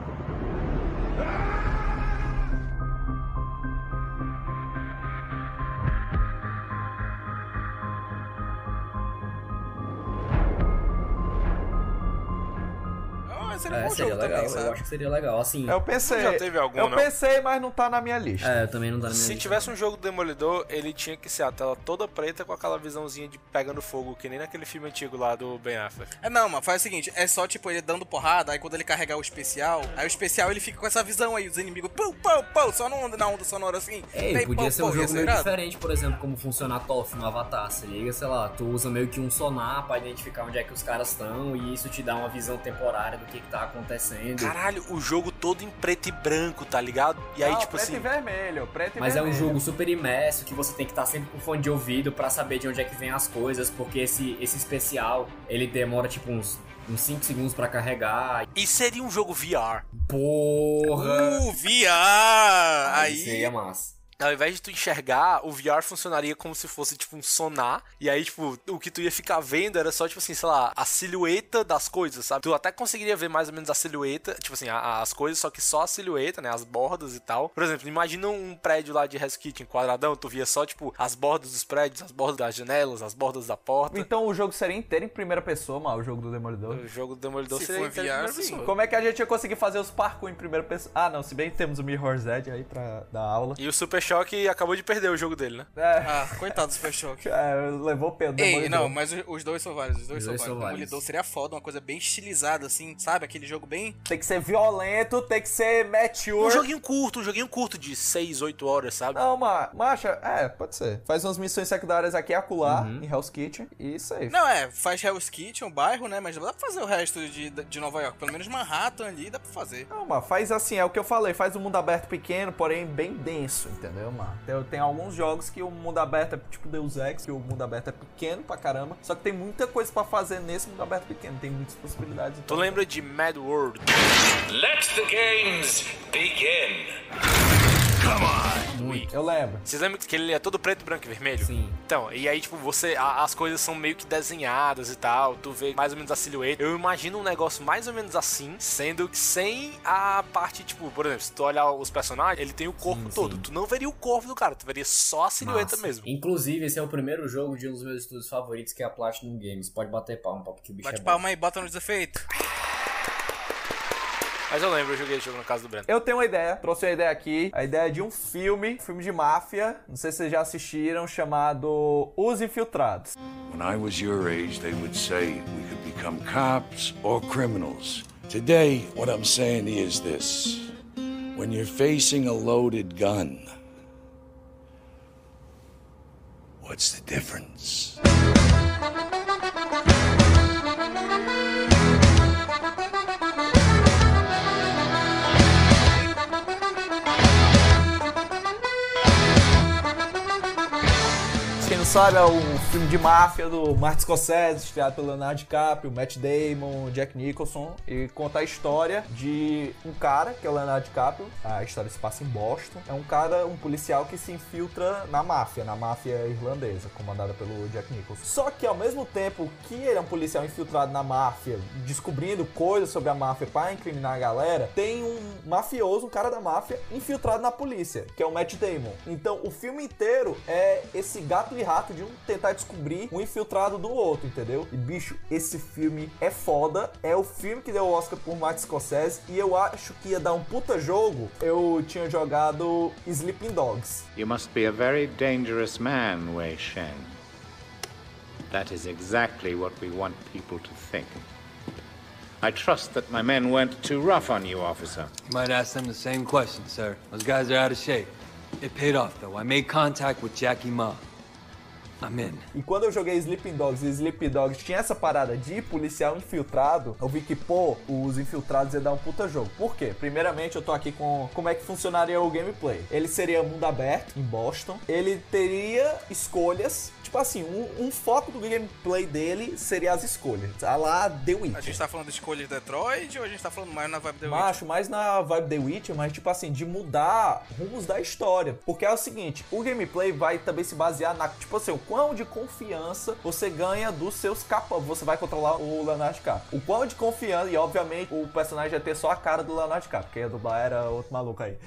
S4: Seria um
S9: É,
S4: bom
S9: seria
S4: jogo
S9: legal,
S4: também, sabe?
S9: eu acho que seria legal, assim.
S1: Eu pensei.
S3: Já teve algum,
S1: Eu
S3: não?
S1: pensei, mas não tá na minha lista.
S9: É, eu também não tá na minha
S3: Se
S9: lista.
S3: tivesse um jogo do Demolidor, ele tinha que ser a tela toda preta com aquela visãozinha de pegando fogo, que nem naquele filme antigo lá do Ben Affleck.
S4: É, não, mano, faz o seguinte, é só, tipo, ele dando porrada, aí quando ele carregar o especial, aí o especial ele fica com essa visão aí, os inimigos, pum, pum, pum, só na onda, na onda sonora assim.
S9: Ei,
S4: Bem,
S9: podia
S4: pum,
S9: ser um
S4: pum,
S9: jogo meio diferente, por exemplo, como funciona a TOF no Avatar, se liga, sei lá, tu usa meio que um sonar pra identificar onde é que os caras estão e isso te dá uma visão temporária do que que tá acontecendo.
S3: Caralho, o jogo todo em preto e branco, tá ligado? E aí,
S1: Não,
S3: tipo
S1: preto
S3: assim.
S1: e vermelho, preto e
S9: Mas é um
S1: vermelho.
S9: jogo super imerso que você tem que estar sempre com fone de ouvido pra saber de onde é que vem as coisas, porque esse, esse especial ele demora tipo uns uns 5 segundos pra carregar.
S3: E seria um jogo VR.
S9: Porra!
S4: Uh, VR! Aí.
S9: Seria massa.
S3: Ao invés de tu enxergar, o VR funcionaria como se fosse, tipo, um sonar. E aí, tipo, o que tu ia ficar vendo era só, tipo assim, sei lá, a silhueta das coisas, sabe? Tu até conseguiria ver mais ou menos a silhueta, tipo assim, a- as coisas, só que só a silhueta, né? As bordas e tal. Por exemplo, imagina um prédio lá de Hell's Kitchen quadradão, tu via só, tipo, as bordas dos prédios, as bordas das janelas, as bordas da porta.
S1: Então o jogo seria inteiro em primeira pessoa, mano, o jogo do Demolidor.
S3: O jogo do Demolidor
S4: Se
S3: seria
S4: for
S3: inteiro em
S4: VR,
S3: primeira
S4: sim.
S3: pessoa.
S1: Como é que a gente ia conseguir fazer os parkour em primeira pessoa? Ah, não, se bem que temos o Mirror's Edge aí pra dar aula.
S3: E o Super Choque acabou de perder o jogo dele, né?
S1: É,
S4: Ah, coitado do Super Choque.
S1: é, levou o Pedro
S4: Ei, não, mas os- dois são vários, os dois,
S9: Os
S4: são
S9: dois
S4: vários.
S9: são
S4: O
S9: vários.
S4: Demolidor seria foda, uma coisa bem estilizada, assim, sabe? Aquele jogo bem.
S1: Tem que ser violento, tem que ser mature.
S3: Um joguinho curto, um joguinho curto de 6, 8 horas, sabe?
S1: Não, ma macha, é, pode ser. Faz umas missões secundárias aqui e acolá,
S9: Uhum.
S1: em Hell's Kitchen, e safe.
S4: Não, é, faz Hell's Kitchen, um bairro, né? Mas dá pra fazer o resto de, de Nova York. Pelo menos Manhattan ali dá pra fazer.
S1: Não, mano, faz assim, é o que eu falei, faz um mundo aberto pequeno, porém bem denso, entendeu, mano? Tem, tem alguns jogos que o mundo aberto é tipo Deus Ex, que o mundo aberto é pequeno pra caramba, só que tem muita coisa pra fazer nesse mundo aberto pequeno, tem muitas possibilidades.
S3: Tu
S1: Então,
S3: lembra de Mad World?
S14: Let the games begin.
S1: Eu lembro.
S3: Vocês lembram que ele é todo preto, branco e vermelho?
S9: Sim.
S3: Então, e aí, tipo, você. a- as coisas são meio que desenhadas e tal. Tu vê mais ou menos a silhueta. Eu imagino um negócio mais ou menos assim, sendo que sem a parte, tipo, por exemplo, se tu olhar os personagens, ele tem o corpo
S9: Sim,
S3: todo.
S9: sim.
S3: Tu não veria o corpo do cara, tu veria só a silhueta
S9: Massa.
S3: mesmo.
S9: Inclusive, esse é o primeiro jogo de um dos meus estúdios favoritos, que é a Platinum Games. Pode bater palma, porque o bicho
S4: Bate
S9: é bom.
S4: palma aí, bota no desafeito.
S3: Mas eu lembro, eu joguei esse jogo na casa do Breno.
S1: Eu tenho uma ideia, trouxe uma ideia aqui, a ideia de um filme, filme de máfia, não sei se vocês já assistiram, chamado Os Infiltrados.
S15: When I was your age, they would say we could become cops or criminals. Today, what I'm saying is this when you're facing a loaded gun, what's the difference?
S1: Sabe, é um filme de máfia do Martin Scorsese, estreado pelo Leonardo DiCaprio, Matt Damon, Jack Nicholson, e conta a história de um cara, que é o Leonardo DiCaprio, a história se passa em Boston, é um cara, um policial que se infiltra na máfia, na máfia irlandesa, comandada pelo Jack Nicholson. Só que ao mesmo tempo que ele é um policial infiltrado na máfia, descobrindo coisas sobre a máfia para incriminar a galera, tem um mafioso, um cara da máfia, infiltrado na polícia, que é o Matt Damon. Então o filme inteiro é esse gato e rato de um tentar descobrir um infiltrado do outro, entendeu? E bicho, esse filme é foda, é o filme que deu o Oscar por Martin Scorsese e eu acho que ia dar um puta jogo. Eu tinha jogado Sleeping Dogs.
S16: You must be a very dangerous man, Wei Shen. That is exactly what we want people to think. I trust that my men weren't too rough on you, officer.
S17: You might ask them the same question, sir. Those guys are out of shape. It paid off, though. I made contact with Jackie Ma. In.
S1: E quando eu joguei Sleeping Dogs e Sleeping Dogs tinha essa parada de policial infiltrado, eu vi que, pô, os infiltrados ia dar um puta jogo. Por quê? Primeiramente, eu tô aqui com como é que funcionaria o gameplay. Ele seria mundo aberto, em Boston. Ele teria escolhas. Tipo assim, um, um foco do gameplay dele seria as escolhas. A lá The Witcher.
S4: A gente tá falando de escolha de Detroit ou a gente tá falando mais na vibe The
S1: Macho, mais na vibe The Witcher, mas tipo assim, de mudar rumos da história. Porque é o seguinte, o gameplay vai também se basear na, tipo assim, o quão de confiança você ganha dos seus capas. Você vai controlar o Leonardo DiCaprio. O quão de confiança, e obviamente o personagem ia ter só a cara do Leonardo DiCaprio, porque ia dublar era outro maluco aí.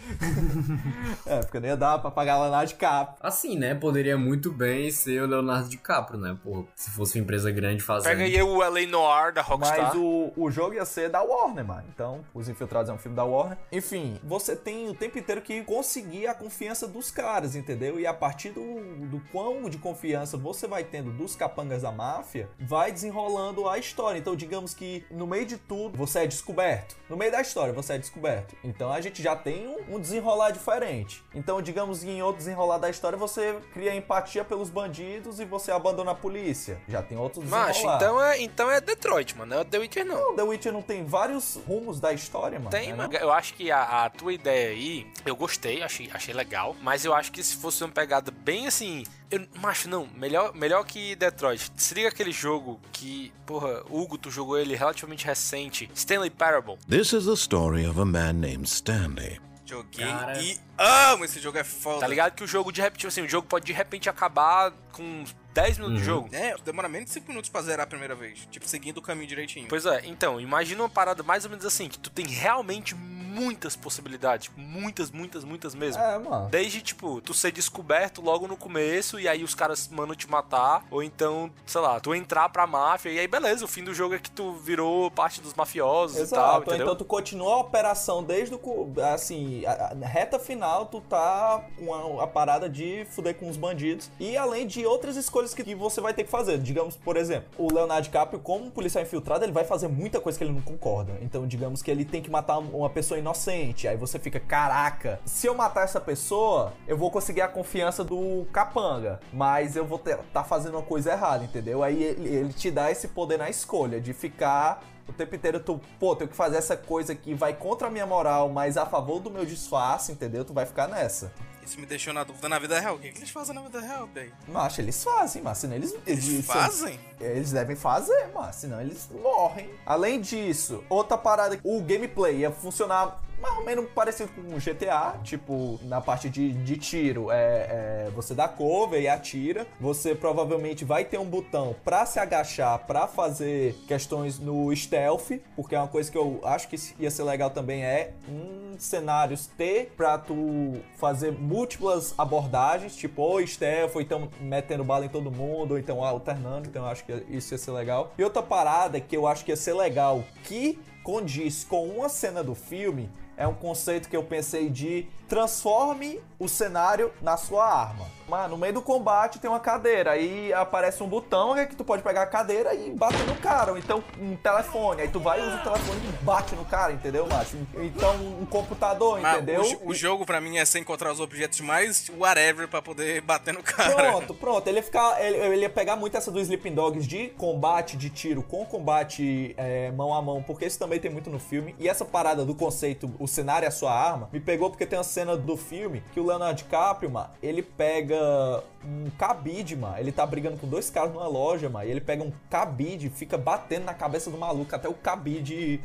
S1: é, porque não ia dar pra pagar o Leonardo DiCaprio.
S9: Assim, né? Poderia muito bem ser o Leonardo DiCaprio, né? Pô, se fosse uma empresa grande fazendo.
S3: Pega aí o LA Noir da Rockstar.
S1: Mas o, o jogo ia ser da Warner, mano. Então, Os Infiltrados é um filme da Warner. Enfim, você tem o tempo inteiro que conseguir a confiança dos caras, entendeu? E a partir do, do quão de confiança confiança você vai tendo dos capangas da máfia, vai desenrolando a história. Então, digamos que no meio de tudo, você é descoberto. No meio da história, você é descoberto. Então, a gente já tem um, um desenrolar diferente. Então, digamos que em outro desenrolar da história, você cria empatia pelos bandidos e você abandona a polícia. Já tem outro desenrolar.
S3: Macho, então é, então é Detroit, mano. Não é The Witcher, não.
S1: Não, The Witcher não tem vários rumos da história, mano.
S3: Tem,
S1: né,
S3: mano. Eu acho que a, a tua ideia aí, eu gostei, achei, achei legal. Mas eu acho que se fosse uma pegada bem assim. Eu, macho, não. Melhor, melhor que Detroit. Se liga aquele jogo que, porra, Hugo, tu jogou ele relativamente recente. Stanley Parable.
S18: This is the story of a man named Stanley.
S4: Joguei e amo esse jogo, é foda.
S3: Tá ligado que o jogo de repente, tipo assim, o jogo pode de repente acabar com 10 minutos de jogo.
S4: É, demora menos de 5 minutos pra zerar a primeira vez. Tipo, seguindo o caminho direitinho.
S3: Pois é, então, imagina uma parada mais ou menos assim, que tu tem realmente muitas possibilidades. Muitas, muitas, muitas mesmo.
S1: É, mano.
S3: Desde, tipo, tu ser descoberto logo no começo e aí os caras mandam te matar. Ou então, sei lá, tu entrar pra máfia e aí beleza, o fim do jogo é que tu virou parte dos mafiosos
S1: Exato,
S3: e tal, entendeu?
S1: então tu continua a operação desde o. Assim, a, a reta final, tu tá com a, a parada de fuder com os bandidos. E além de outras escolhas que, que você vai ter que fazer. Digamos, por exemplo, o Leonardo DiCaprio, como um policial infiltrado, ele vai fazer muita coisa que ele não concorda. Então, digamos que ele tem que matar uma pessoa inocente. Aí você fica, caraca, se eu matar essa pessoa, eu vou conseguir a confiança do capanga. Mas eu vou estar tá fazendo uma coisa errada, entendeu? Aí ele, ele te dá esse poder na escolha de ficar o tempo inteiro tu, pô, tenho que fazer essa coisa que vai contra a minha moral, mas a favor do meu disfarce, entendeu? Tu vai ficar nessa.
S4: Isso me deixou na dúvida na vida real. O que, que eles fazem na vida real, velho?
S1: Macho, eles fazem, mas senão eles.
S4: Eles fazem?
S1: Eles devem fazer, mas senão eles morrem. Além disso, outra parada, o gameplay ia funcionar mais ou menos parecido com o GTA, tipo, na parte de, de tiro, é, é, você dá cover e atira, você provavelmente vai ter um botão pra se agachar, pra fazer questões no stealth, porque é uma coisa que eu acho que ia ser legal também é um cenários ter pra tu fazer múltiplas abordagens, tipo, ou stealth, ou então metendo bala em todo mundo, ou então alternando, então eu acho que isso ia ser legal. E outra parada que eu acho que ia ser legal, que condiz com uma cena do filme, é um conceito que eu pensei de transforme o cenário na sua arma. Mas no meio do combate tem uma cadeira, aí aparece um botão é que tu pode pegar a cadeira e bater no cara, ou então um telefone, aí tu vai e usa o telefone e bate no cara, entendeu, macho? Então um computador,
S4: Mas
S1: entendeu?
S4: O, o jogo pra mim é você encontrar os objetos mais whatever pra poder bater no cara.
S1: Pronto, pronto. Ele ia, ficar, ele, ele ia pegar muito essa do Sleeping Dogs de combate de tiro com combate é, mão a mão, porque isso também tem muito no filme. E essa parada do conceito, o cenário é a sua arma, me pegou porque tem uma cena do filme que o Leonardo DiCaprio, mano, ele pega um cabide, mano. Ele tá brigando com dois caras numa loja, mano. E ele pega um cabide fica batendo na cabeça do maluco até o cabide.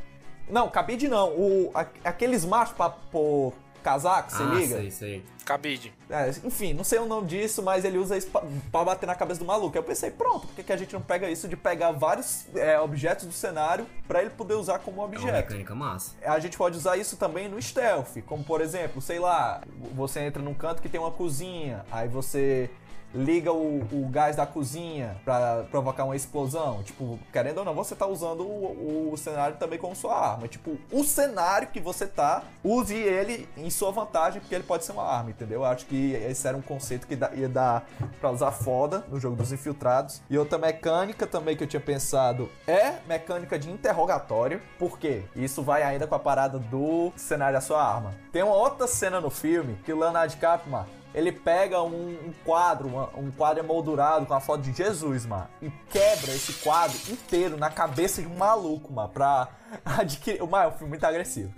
S1: Não, cabide não. O, aqueles machos pra pôr casaco, você
S9: ah,
S1: liga?
S9: sei, sei.
S3: Cabide.
S1: É, enfim, não sei o nome disso, mas ele usa isso pra, pra bater na cabeça do maluco. Aí Eu pensei, pronto, por que, que a gente não pega isso de pegar vários é, objetos do cenário pra ele poder usar como
S9: É uma
S1: objeto?
S9: mecânica massa.
S1: A gente pode usar isso também no stealth, como por exemplo, sei lá, você entra num canto que tem uma cozinha, aí você liga o, o gás da cozinha pra provocar uma explosão. Tipo, querendo ou não, você tá usando o, o cenário também como sua arma. Tipo, o cenário que você tá, use ele em sua vantagem, porque ele pode ser uma arma, entendeu? Eu acho que esse era um conceito que ia dar pra usar foda no jogo dos infiltrados. E outra mecânica também que eu tinha pensado é mecânica de interrogatório. Por quê? Isso vai ainda com a parada do cenário da sua arma. Tem uma outra cena no filme que o Leonardo DiCaprio, ele pega um, um quadro, uma- um quadro emoldurado com a foto de Jesus, mano, e quebra esse quadro inteiro na cabeça de um maluco, mano, pra adquirir. Mano, é um filme muito agressivo.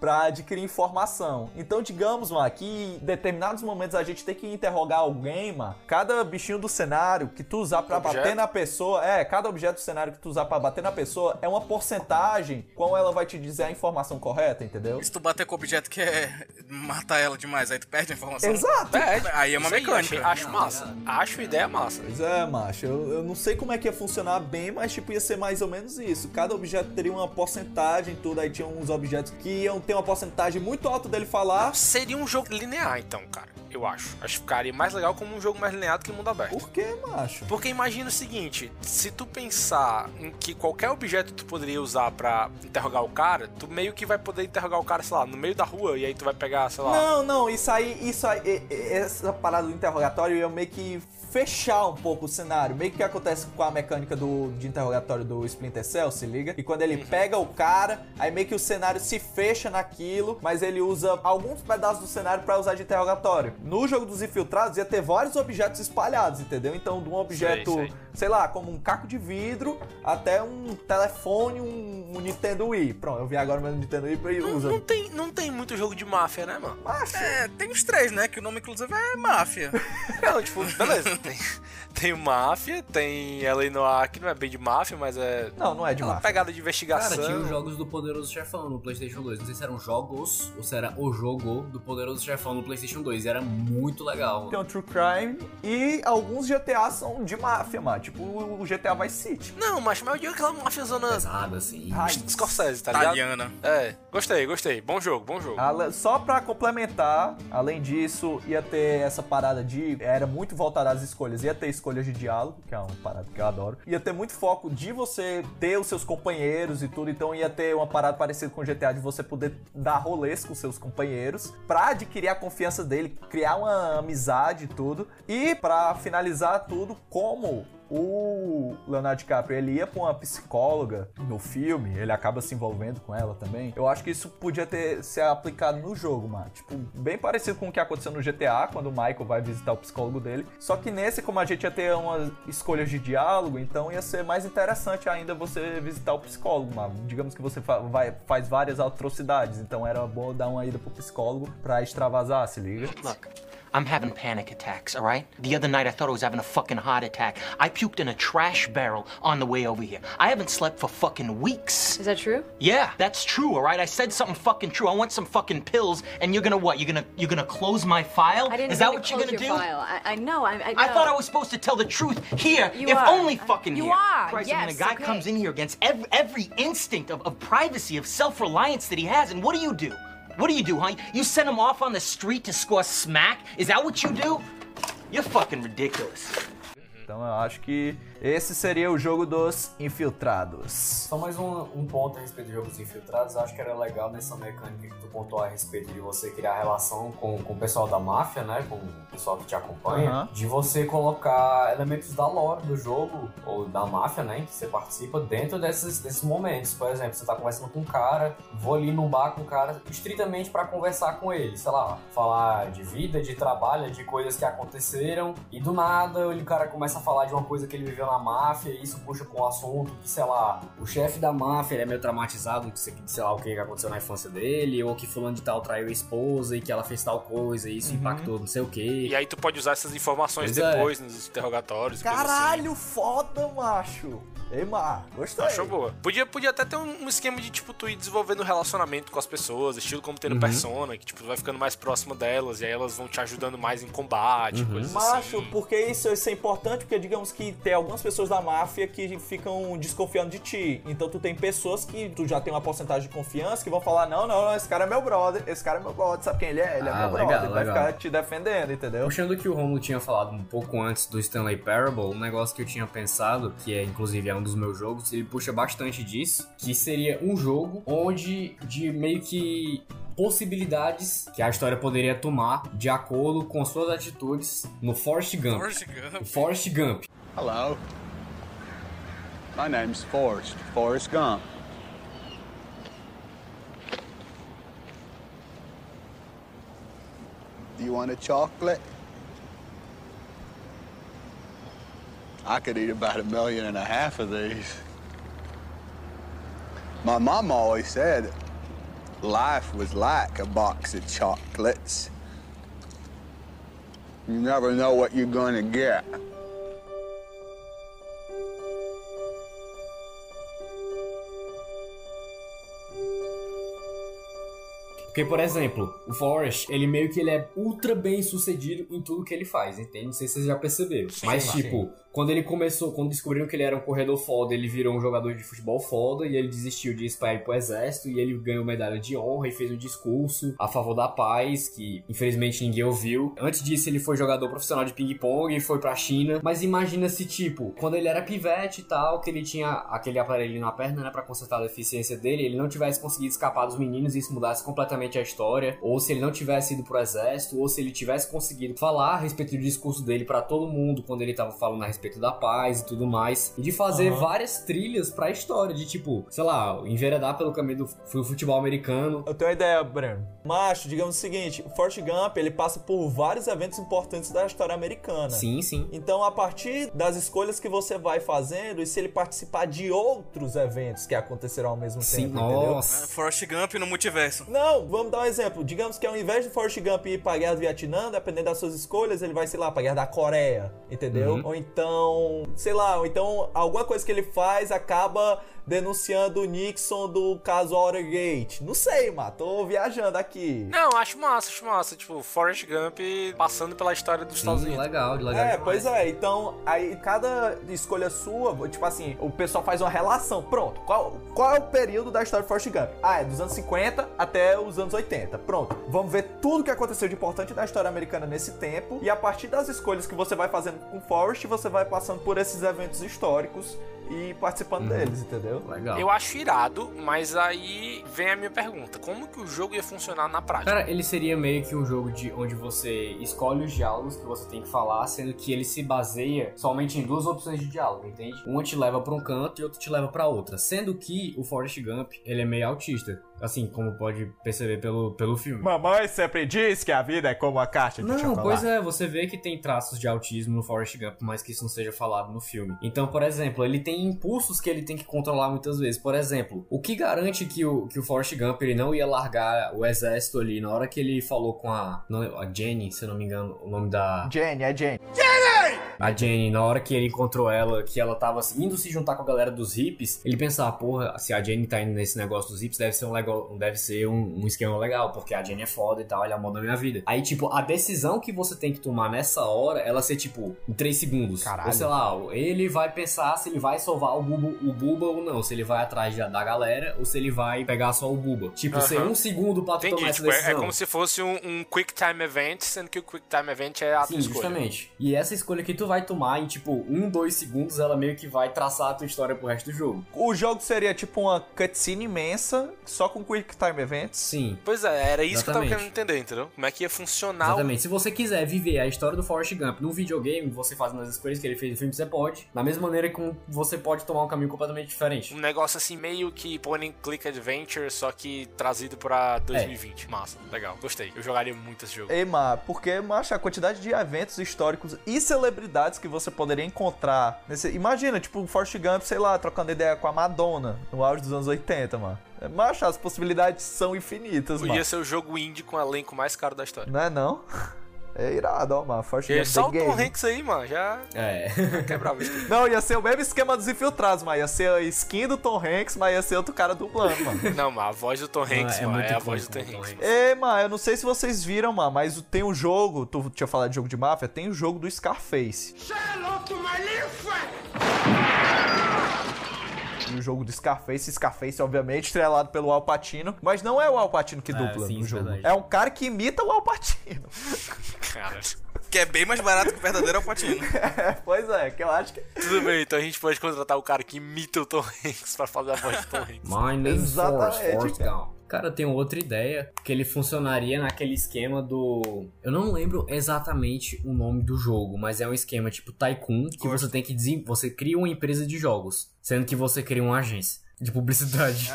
S1: Pra adquirir informação. Então, digamos, mano, que em determinados momentos a gente tem que interrogar alguém, mano. Cada bichinho do cenário que tu usar pra
S3: Objeto?
S1: bater na pessoa, é, cada objeto do cenário que tu usar pra bater na pessoa é uma porcentagem qual ela vai te dizer a informação correta, entendeu?
S4: Se tu bater com o objeto que é matar ela demais, aí tu perde a informação.
S1: Exato.
S4: Aí é uma
S3: Isso aí,
S4: mecânica.
S3: Acho, acho massa. Acho ideia massa.
S1: Pois é, macho. Eu, eu não sei como é que ia funcionar bem, mas tipo, ia ser mais ou menos isso. Cada objeto teria uma porcentagem, e tudo. Aí tinha uns objetos que iam ter uma porcentagem muito alta dele falar.
S3: Seria um jogo linear, então, cara. eu acho. Acho que ficaria mais legal como um jogo mais linear do que mundo aberto.
S1: Por que, macho?
S3: Porque imagina o seguinte, se tu pensar em que qualquer objeto tu poderia usar pra interrogar o cara, tu meio que vai poder interrogar o cara, sei lá, no meio da rua, e aí tu vai pegar, sei lá...
S1: Não, não, isso aí, isso aí, essa parada do interrogatório ia meio que fechar um pouco o cenário. Meio que acontece com a mecânica do, de interrogatório do Splinter Cell, se liga? E quando ele pega o cara, aí meio que o cenário se fecha naquilo, mas ele usa alguns pedaços do cenário pra usar de interrogatório. No jogo dos infiltrados ia ter vários objetos espalhados, entendeu? Então, de um objeto,
S3: sei.
S1: sei lá, como um caco de vidro, até um telefone, um, um Nintendo Wii. Pronto, eu vi agora o meu Nintendo Wii e usa.
S3: Não tem, não tem muito jogo de máfia, né, mano?
S4: É, tem os três, né? Que o nome, inclusive, é Máfia.
S3: Não, tipo, beleza. Tem, tem o Máfia, tem L.A. Noir, que não é bem de máfia, mas é...
S1: Não, não é de
S3: uma
S1: máfia.
S3: pegada de investigação.
S9: Cara, tinha os jogos do Poderoso Chefão no PlayStation 2. Não sei se eram jogos ou se era o jogo do Poderoso Chefão no PlayStation 2. E era muito legal.
S1: Tem o True Crime e alguns GTA são de máfia, mano. Tipo o GTA Vice City.
S3: Não, mas, mas eu digo aquela máfia zona...
S9: Pesada, assim.
S3: Scorsese, tá ligado?
S4: Italiana.
S3: É, gostei, gostei. Bom jogo, bom jogo.
S1: Só pra complementar, além disso, ia ter essa parada de. Era muito voltada às escolhas. Ia ter escolhas de diálogo, que é uma parada que eu adoro. Ia ter muito foco de você ter os seus companheiros e tudo. Então ia ter uma parada parecida com o GTA de você poder dar rolês com seus companheiros pra adquirir a confiança dele, criar uma amizade e tudo. E pra finalizar tudo, como o Leonardo DiCaprio ele ia pra uma psicóloga no filme, ele acaba se envolvendo com ela também. Eu acho que isso podia ter ser aplicado no jogo, mano. Tipo, bem parecido com o que aconteceu no GTA, quando o Michael vai visitar o psicólogo dele. Só que nesse, como a gente ia ter umas escolhas de diálogo, então ia ser mais interessante ainda você visitar o psicólogo, mano. Digamos que você fa- vai, faz várias atrocidades, então era bom dar uma ida pro psicólogo pra extravasar, se liga?
S19: Look, I'm having panic attacks, all right? The other night I thought I was having a fucking heart attack. I puked in a trash barrel on the way over here. I haven't slept for fucking weeks.
S12: Is that true?
S19: Yeah, that's true, all right? I said something fucking true. I want some fucking pills, and you're gonna what? You're gonna you're gonna close my file?
S12: I didn't
S19: Is that what you're gonna
S12: your
S19: do?
S12: File. I, I know. I, I,
S19: I thought I was supposed to tell the truth here,
S12: You
S19: if
S12: are.
S19: only fucking
S12: You
S19: here.
S12: are,
S19: Christ, I mean, a guy
S12: okay.
S19: comes in here against every, every instinct of, of privacy, of self-reliance that he has, and what do you do? What do you do, huh? You send him off on the street to score smack? Is that what you do? You're fucking ridiculous.
S1: Então eu acho que esse seria o jogo dos infiltrados.
S9: Só mais um, um ponto a respeito de jogos infiltrados, eu acho que era legal nessa mecânica que tu pontuou a respeito de você criar relação com, com o pessoal da máfia, né? Com o pessoal que te acompanha,
S1: Aham.
S9: de você colocar elementos da lore do jogo, ou da máfia, né? Que você participa dentro desses, desses momentos. Por exemplo, você tá conversando com um cara, vou ali num bar com um cara estritamente pra conversar com ele, sei lá, falar de vida, de trabalho, de coisas que aconteceram, e do nada o cara começa a falar de uma coisa que ele viveu na máfia, e isso puxa pra um assunto que, sei lá, o chefe da máfia ele é meio traumatizado, de sei lá o que aconteceu na infância dele, ou que fulano de tal traiu a esposa e que ela fez tal coisa e isso
S1: Uhum.
S9: impactou não sei o que.
S3: E aí tu pode usar essas informações
S9: Pois é.
S3: depois nos interrogatórios. assim.
S1: Caralho, foda, macho. Ei, Mar, gostei.
S3: Achou boa. Podia, podia até ter um, um esquema de, tipo, tu ir desenvolvendo um relacionamento com as pessoas, estilo como tem no
S1: Uhum.
S3: Persona, que, tipo, tu vai ficando mais próximo delas, e aí elas vão te ajudando mais em combate, coisas
S1: Macho,
S3: assim.
S1: porque isso, isso é importante, porque digamos que tem algumas pessoas da máfia que ficam desconfiando de ti. Então tu tem pessoas que tu já tem uma porcentagem de confiança que vão falar: não, não, não, esse cara é meu brother, esse cara é meu brother, sabe quem ele é? Ele é
S9: Ah,
S1: meu
S9: legal,
S1: brother, ele vai
S9: legal.
S1: ficar te defendendo, entendeu?
S9: Puxando que o Romulo tinha falado um pouco antes do Stanley Parable, um negócio que eu tinha pensado, que é inclusive é um dos meus jogos, ele puxa bastante disso, que seria um jogo onde de meio que possibilidades que a história poderia tomar de acordo com suas atitudes no Forrest Gump.
S4: Forrest Gump.
S9: O Forrest Gump.
S20: Hello. My name's Forrest. Forrest Gump. Do you want a chocolate? I could eat about a million and a half of these. My mom always said life was like a box of chocolates. You never know what you're gonna get.
S9: Porque, por exemplo, o Forrest, ele meio que ele é ultra bem sucedido em tudo que ele faz, entende? Não sei se vocês já perceberam. Mas,
S1: sim.
S9: Quando ele começou, quando descobriram que ele era um corredor foda, ele virou um jogador de futebol foda e ele desistiu disso pra ir pro exército e ele ganhou medalha de honra e fez um discurso a favor da paz, que infelizmente ninguém ouviu. Antes disso, ele foi jogador profissional de ping-pong e foi pra China. Mas imagina se, tipo, quando ele era pivete e tal, que ele tinha aquele aparelho na perna, né, pra consertar a deficiência dele, ele não tivesse conseguido escapar dos meninos e isso mudasse completamente a história, ou se ele não tivesse ido pro exército, ou se ele tivesse conseguido falar a respeito do discurso dele pra todo mundo quando ele tava falando a respeito da paz e tudo mais, e de fazer
S1: Aham.
S9: várias trilhas pra história, de tipo, sei lá, enveredar pelo caminho do fu- futebol americano.
S1: Eu tenho uma ideia, Breno. Macho, digamos o seguinte, o Forrest Gump, ele passa por vários eventos importantes da história americana.
S9: Sim, sim.
S1: Então, a partir das escolhas que você vai fazendo, e se ele participar de outros eventos que acontecerão ao mesmo
S9: Sim,
S1: tempo, entendeu?
S9: nossa.
S4: Forrest Gump no multiverso.
S1: Não, vamos dar um exemplo. Digamos que ao invés de Forrest Gump ir pra guerra do Vietnã, dependendo das suas escolhas, ele vai, sei lá, pra guerra da Coreia, entendeu?
S9: Uhum.
S1: Ou então, sei lá, então alguma coisa que ele faz acaba denunciando o Nixon do caso Watergate. Não sei, mano, tô viajando aqui.
S3: Não, acho massa, acho massa. Tipo, Forrest Gump passando pela história dos Estados Unidos.
S9: legal, legal.
S1: É, pois é. Então, aí cada escolha sua, tipo assim, o pessoal faz uma relação. Pronto. Qual, qual é o período da história de Forrest Gump? Ah, é dos anos 50 até os anos 80. Pronto. Vamos ver tudo que aconteceu de importante na história americana nesse tempo. E a partir das escolhas que você vai fazendo com Forrest, você vai passando por esses eventos históricos e participando deles, entendeu?
S9: Legal.
S3: Eu acho irado, mas aí vem a minha pergunta: como que o jogo ia funcionar na prática?
S9: Cara, ele seria meio que um jogo de onde você escolhe os diálogos que você tem que falar, sendo que ele se baseia somente em duas opções de diálogo, entende? Uma te leva pra um canto e outro te leva pra outra. Sendo que o Forrest Gump, ele é meio autista, assim como pode perceber pelo, pelo filme.
S1: Mamãe sempre diz que a vida é como a caixa de
S9: Não,
S1: chocolate.
S9: pois é, você vê que tem traços de autismo no Forrest Gump, mas que isso não seja falado no filme. Então, por exemplo, ele tem impulsos que ele tem que controlar muitas vezes. Por exemplo, o que garante que o, que o Forrest Gump ele não ia largar o exército ali na hora que ele falou com a, não, a Jenny, se eu não me engano, o nome da.
S1: Jenny, é Jenny.
S9: A Jenny, na hora que ele encontrou ela, que ela tava assim, indo se juntar com a galera dos hippies, ele pensava, porra, se a Jenny tá indo nesse negócio dos hippies, deve ser um legal, deve ser um, um esquema legal, porque a Jenny é foda e tal, ela é a moda da minha vida. Aí, tipo, a decisão que você tem que tomar nessa hora, ela ser, tipo, em 3 segundos.
S1: Caralho.
S9: Ou sei lá, ele vai pensar se ele vai salvar o Buba, o Buba ou não, se ele vai atrás da, da galera ou se ele vai pegar só o Buba. Tipo, ser um segundo pra tu
S3: Entendi,
S9: tomar essa
S3: tipo, é-
S9: decisão.
S3: é como se fosse um, um Quick Time Event, sendo que o Quick Time Event é a tua
S9: Sim,
S3: escolha.
S9: justamente. E essa escolha que tu vai tomar em, tipo, um, dois segundos, ela meio que vai traçar a tua história pro resto do jogo.
S1: O jogo seria tipo uma cutscene imensa, só com Quick Time Events.
S9: Sim.
S3: Pois é, era isso que eu
S9: Exatamente.
S3: tava querendo entender, entendeu? Como é que ia funcionar o
S9: Exatamente. Se você quiser viver a história do Forrest Gump num videogame, você fazendo as escolhas que ele fez no filme, você pode. Da mesma maneira que você pode tomar um caminho completamente diferente.
S3: Um negócio assim, meio que and click adventure, só que trazido pra 2020. Massa, legal, gostei. Eu jogaria muito esse jogo.
S1: Ei, Mar, porque, macho, a quantidade de eventos históricos e celebridades que você poderia encontrar nesse. Imagina, tipo, o Forrest Gump, sei lá, trocando ideia com a Madonna no auge dos anos 80, mano. É, Macho, as possibilidades são infinitas, mano.
S3: Ia ser o jogo indie com o elenco mais caro da história.
S1: Não é não? É irado, ó, mano. Forrest
S3: E
S1: Gump
S3: só o Tom
S1: Game.
S3: Hanks aí, mano, já
S9: É.
S3: quebrava isso.
S1: Não, ia ser o mesmo esquema dos infiltrados, mas ia ser a skin do Tom Hanks, mas ia ser outro cara dublando, mano.
S3: Não, mas a voz do Tom Hanks,
S9: é
S3: mano,
S9: muito
S3: é a voz do Tom
S9: Tom
S3: Hanks.
S1: É, mano, eu não sei se vocês viram, mano, mas tem um jogo, tu tinha falado de jogo de máfia, tem o jogo do Scarface. E o jogo do Scarface, Scarface, obviamente, estrelado pelo Al Pacino, mas não é o Al Pacino que
S9: É,
S1: dubla
S9: sim,
S1: no
S9: é
S1: jogo.
S9: verdade.
S1: É um cara que imita o Al Pacino.
S3: Cara.
S4: Que é bem mais barato que o verdadeiro Alpatino.
S1: É, pois é, que eu acho que.
S3: Tudo bem, então a gente pode contratar o cara que imita o Tom Hanks pra fazer a voz do Tom Hanks.
S9: My name is
S1: Exatamente,
S9: Forrest, Forrest
S1: cara.
S9: Eu tenho outra ideia, que ele funcionaria naquele esquema do... Eu não lembro exatamente o nome do jogo, mas é um esquema tipo Tycoon, que você tem que... Você cria uma empresa de jogos, sendo que você cria uma agência de publicidade.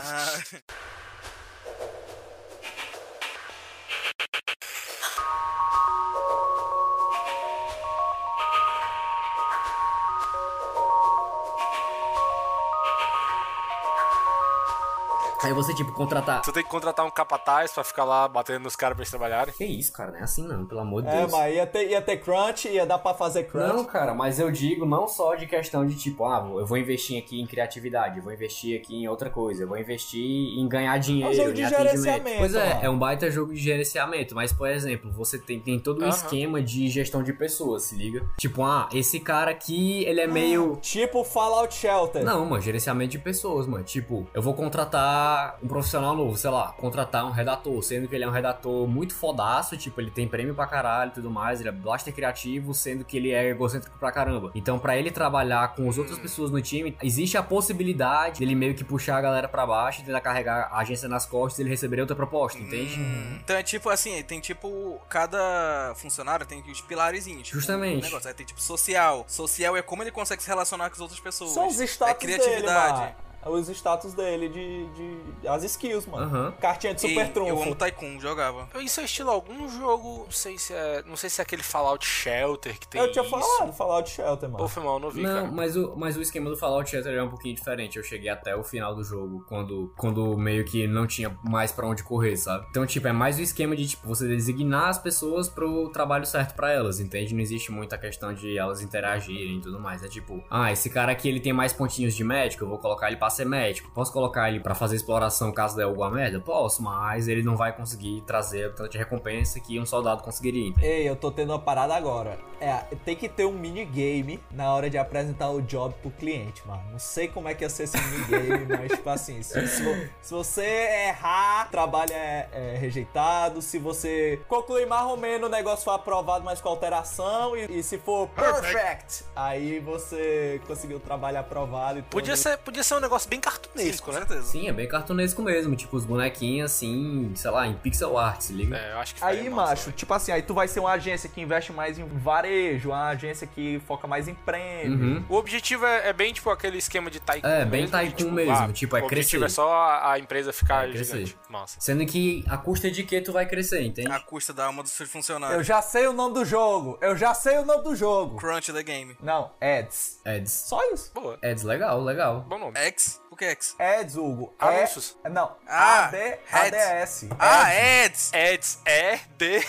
S9: Aí você, tipo, contratar.
S3: Tu tem que contratar um capataz pra ficar lá batendo nos caras pra eles trabalharem.
S9: Que isso, cara, não é assim não, pelo amor de
S1: É,
S9: Deus.
S1: mas ia ter, ia ter crunch, ia dar pra fazer crunch.
S9: Não, cara, mas eu digo não só de questão de tipo, ah, eu vou investir aqui em criatividade, eu vou investir aqui em outra coisa, eu vou investir em ganhar dinheiro,
S1: É um jogo de
S9: em atendimento.
S1: gerenciamento,
S9: Pois é,
S1: ó.
S9: é um baita jogo de gerenciamento, mas por exemplo, você tem, tem todo um esquema de gestão de pessoas, se liga? Tipo, ah, esse cara aqui, ele é meio
S1: Tipo Fallout Shelter.
S9: não, mano, gerenciamento de pessoas, mano. Tipo, eu vou contratar um profissional novo, sei lá, contratar um redator, sendo que ele é um redator muito fodaço, tipo, ele tem prêmio pra caralho e tudo mais, ele é blaster criativo, sendo que ele é egocêntrico pra caramba. Então, pra ele trabalhar com as outras pessoas no time, existe a possibilidade dele meio que puxar a galera pra baixo e tentar carregar a agência nas costas e ele receber outra proposta, entende?
S4: Então é tipo assim, tem tipo. Cada funcionário tem os pilarezinhos. Tipo,
S9: Justamente.
S4: Um negócio. Aí tem tipo social. Social é como ele consegue se relacionar com as outras pessoas.
S1: São os
S4: é
S1: status
S4: criatividade.
S1: dele. Os status dele de, de. As skills, mano.
S9: Aham.
S1: Cartinha de super
S4: E
S1: trunfo.
S4: Eu amo Tycoon, jogava.
S3: Isso é estilo algum jogo, não sei se é, não sei se é aquele Fallout Shelter que tem
S1: Eu tinha
S3: isso.
S1: falado, Fallout Shelter, mano.
S3: Ou foi mal, não vi,
S9: Não,
S3: cara.
S9: mas o, mas o esquema do Fallout Shelter é um pouquinho diferente. Eu cheguei até o final do jogo, quando, quando meio que não tinha mais pra onde correr, sabe? Então, tipo, é mais o esquema de, tipo, você designar as pessoas pro trabalho certo pra elas, entende? Não existe muita questão de elas interagirem e tudo mais. É tipo, ah, esse cara aqui, ele tem mais pontinhos de médico, eu vou colocar ele pra ser médico. Posso colocar ele pra fazer exploração caso der alguma merda? Posso, mas ele não vai conseguir trazer de recompensa que um soldado conseguiria, entende?
S1: Ei, eu tô tendo uma parada agora. É, tem que ter um minigame na hora de apresentar o job pro cliente, mano. Não sei como é que ia ser esse minigame, mas, tipo assim, se, se se você errar, o trabalho é, é rejeitado. Se você concluir mais ou menos, o negócio for aprovado, mas com alteração. E, e se for perfect, aí você conseguiu o trabalho aprovado e tudo.
S3: Podia ser, podia ser um negócio bem cartunesco, né?
S9: Sim, é bem cartunesco mesmo. Tipo, os bonequinhos assim, sei lá, em pixel art, se liga?
S3: É, eu acho que
S1: Aí, macho, tipo assim, aí tu vai ser uma agência que investe mais em varejo, uma agência que foca mais em prêmio.
S9: Uhum.
S3: O objetivo é, é bem tipo aquele esquema de Tycoon.
S9: É, bem
S3: de,
S9: Tycoon mesmo, tipo, é
S3: O objetivo
S9: crescer.
S3: é só a, a empresa ficar
S9: É, crescer.
S3: gigante. Massa.
S9: Sendo que a custa de que tu vai crescer, entende?
S4: A custa da alma dos seus funcionários.
S1: Eu já sei o nome do jogo. Eu já sei o nome do jogo.
S4: Crunch the game.
S1: Não, Ads.
S9: Ads.
S1: Só isso.
S3: Boa.
S9: Ads, legal, legal.
S3: Bom nome.
S4: X? O que é X?
S1: Ads, Hugo.
S3: Anúncios.
S1: É, não.
S4: Ah,
S1: AD,
S4: Ads.
S1: ADS.
S4: Ah, Ads!
S3: Ads é D.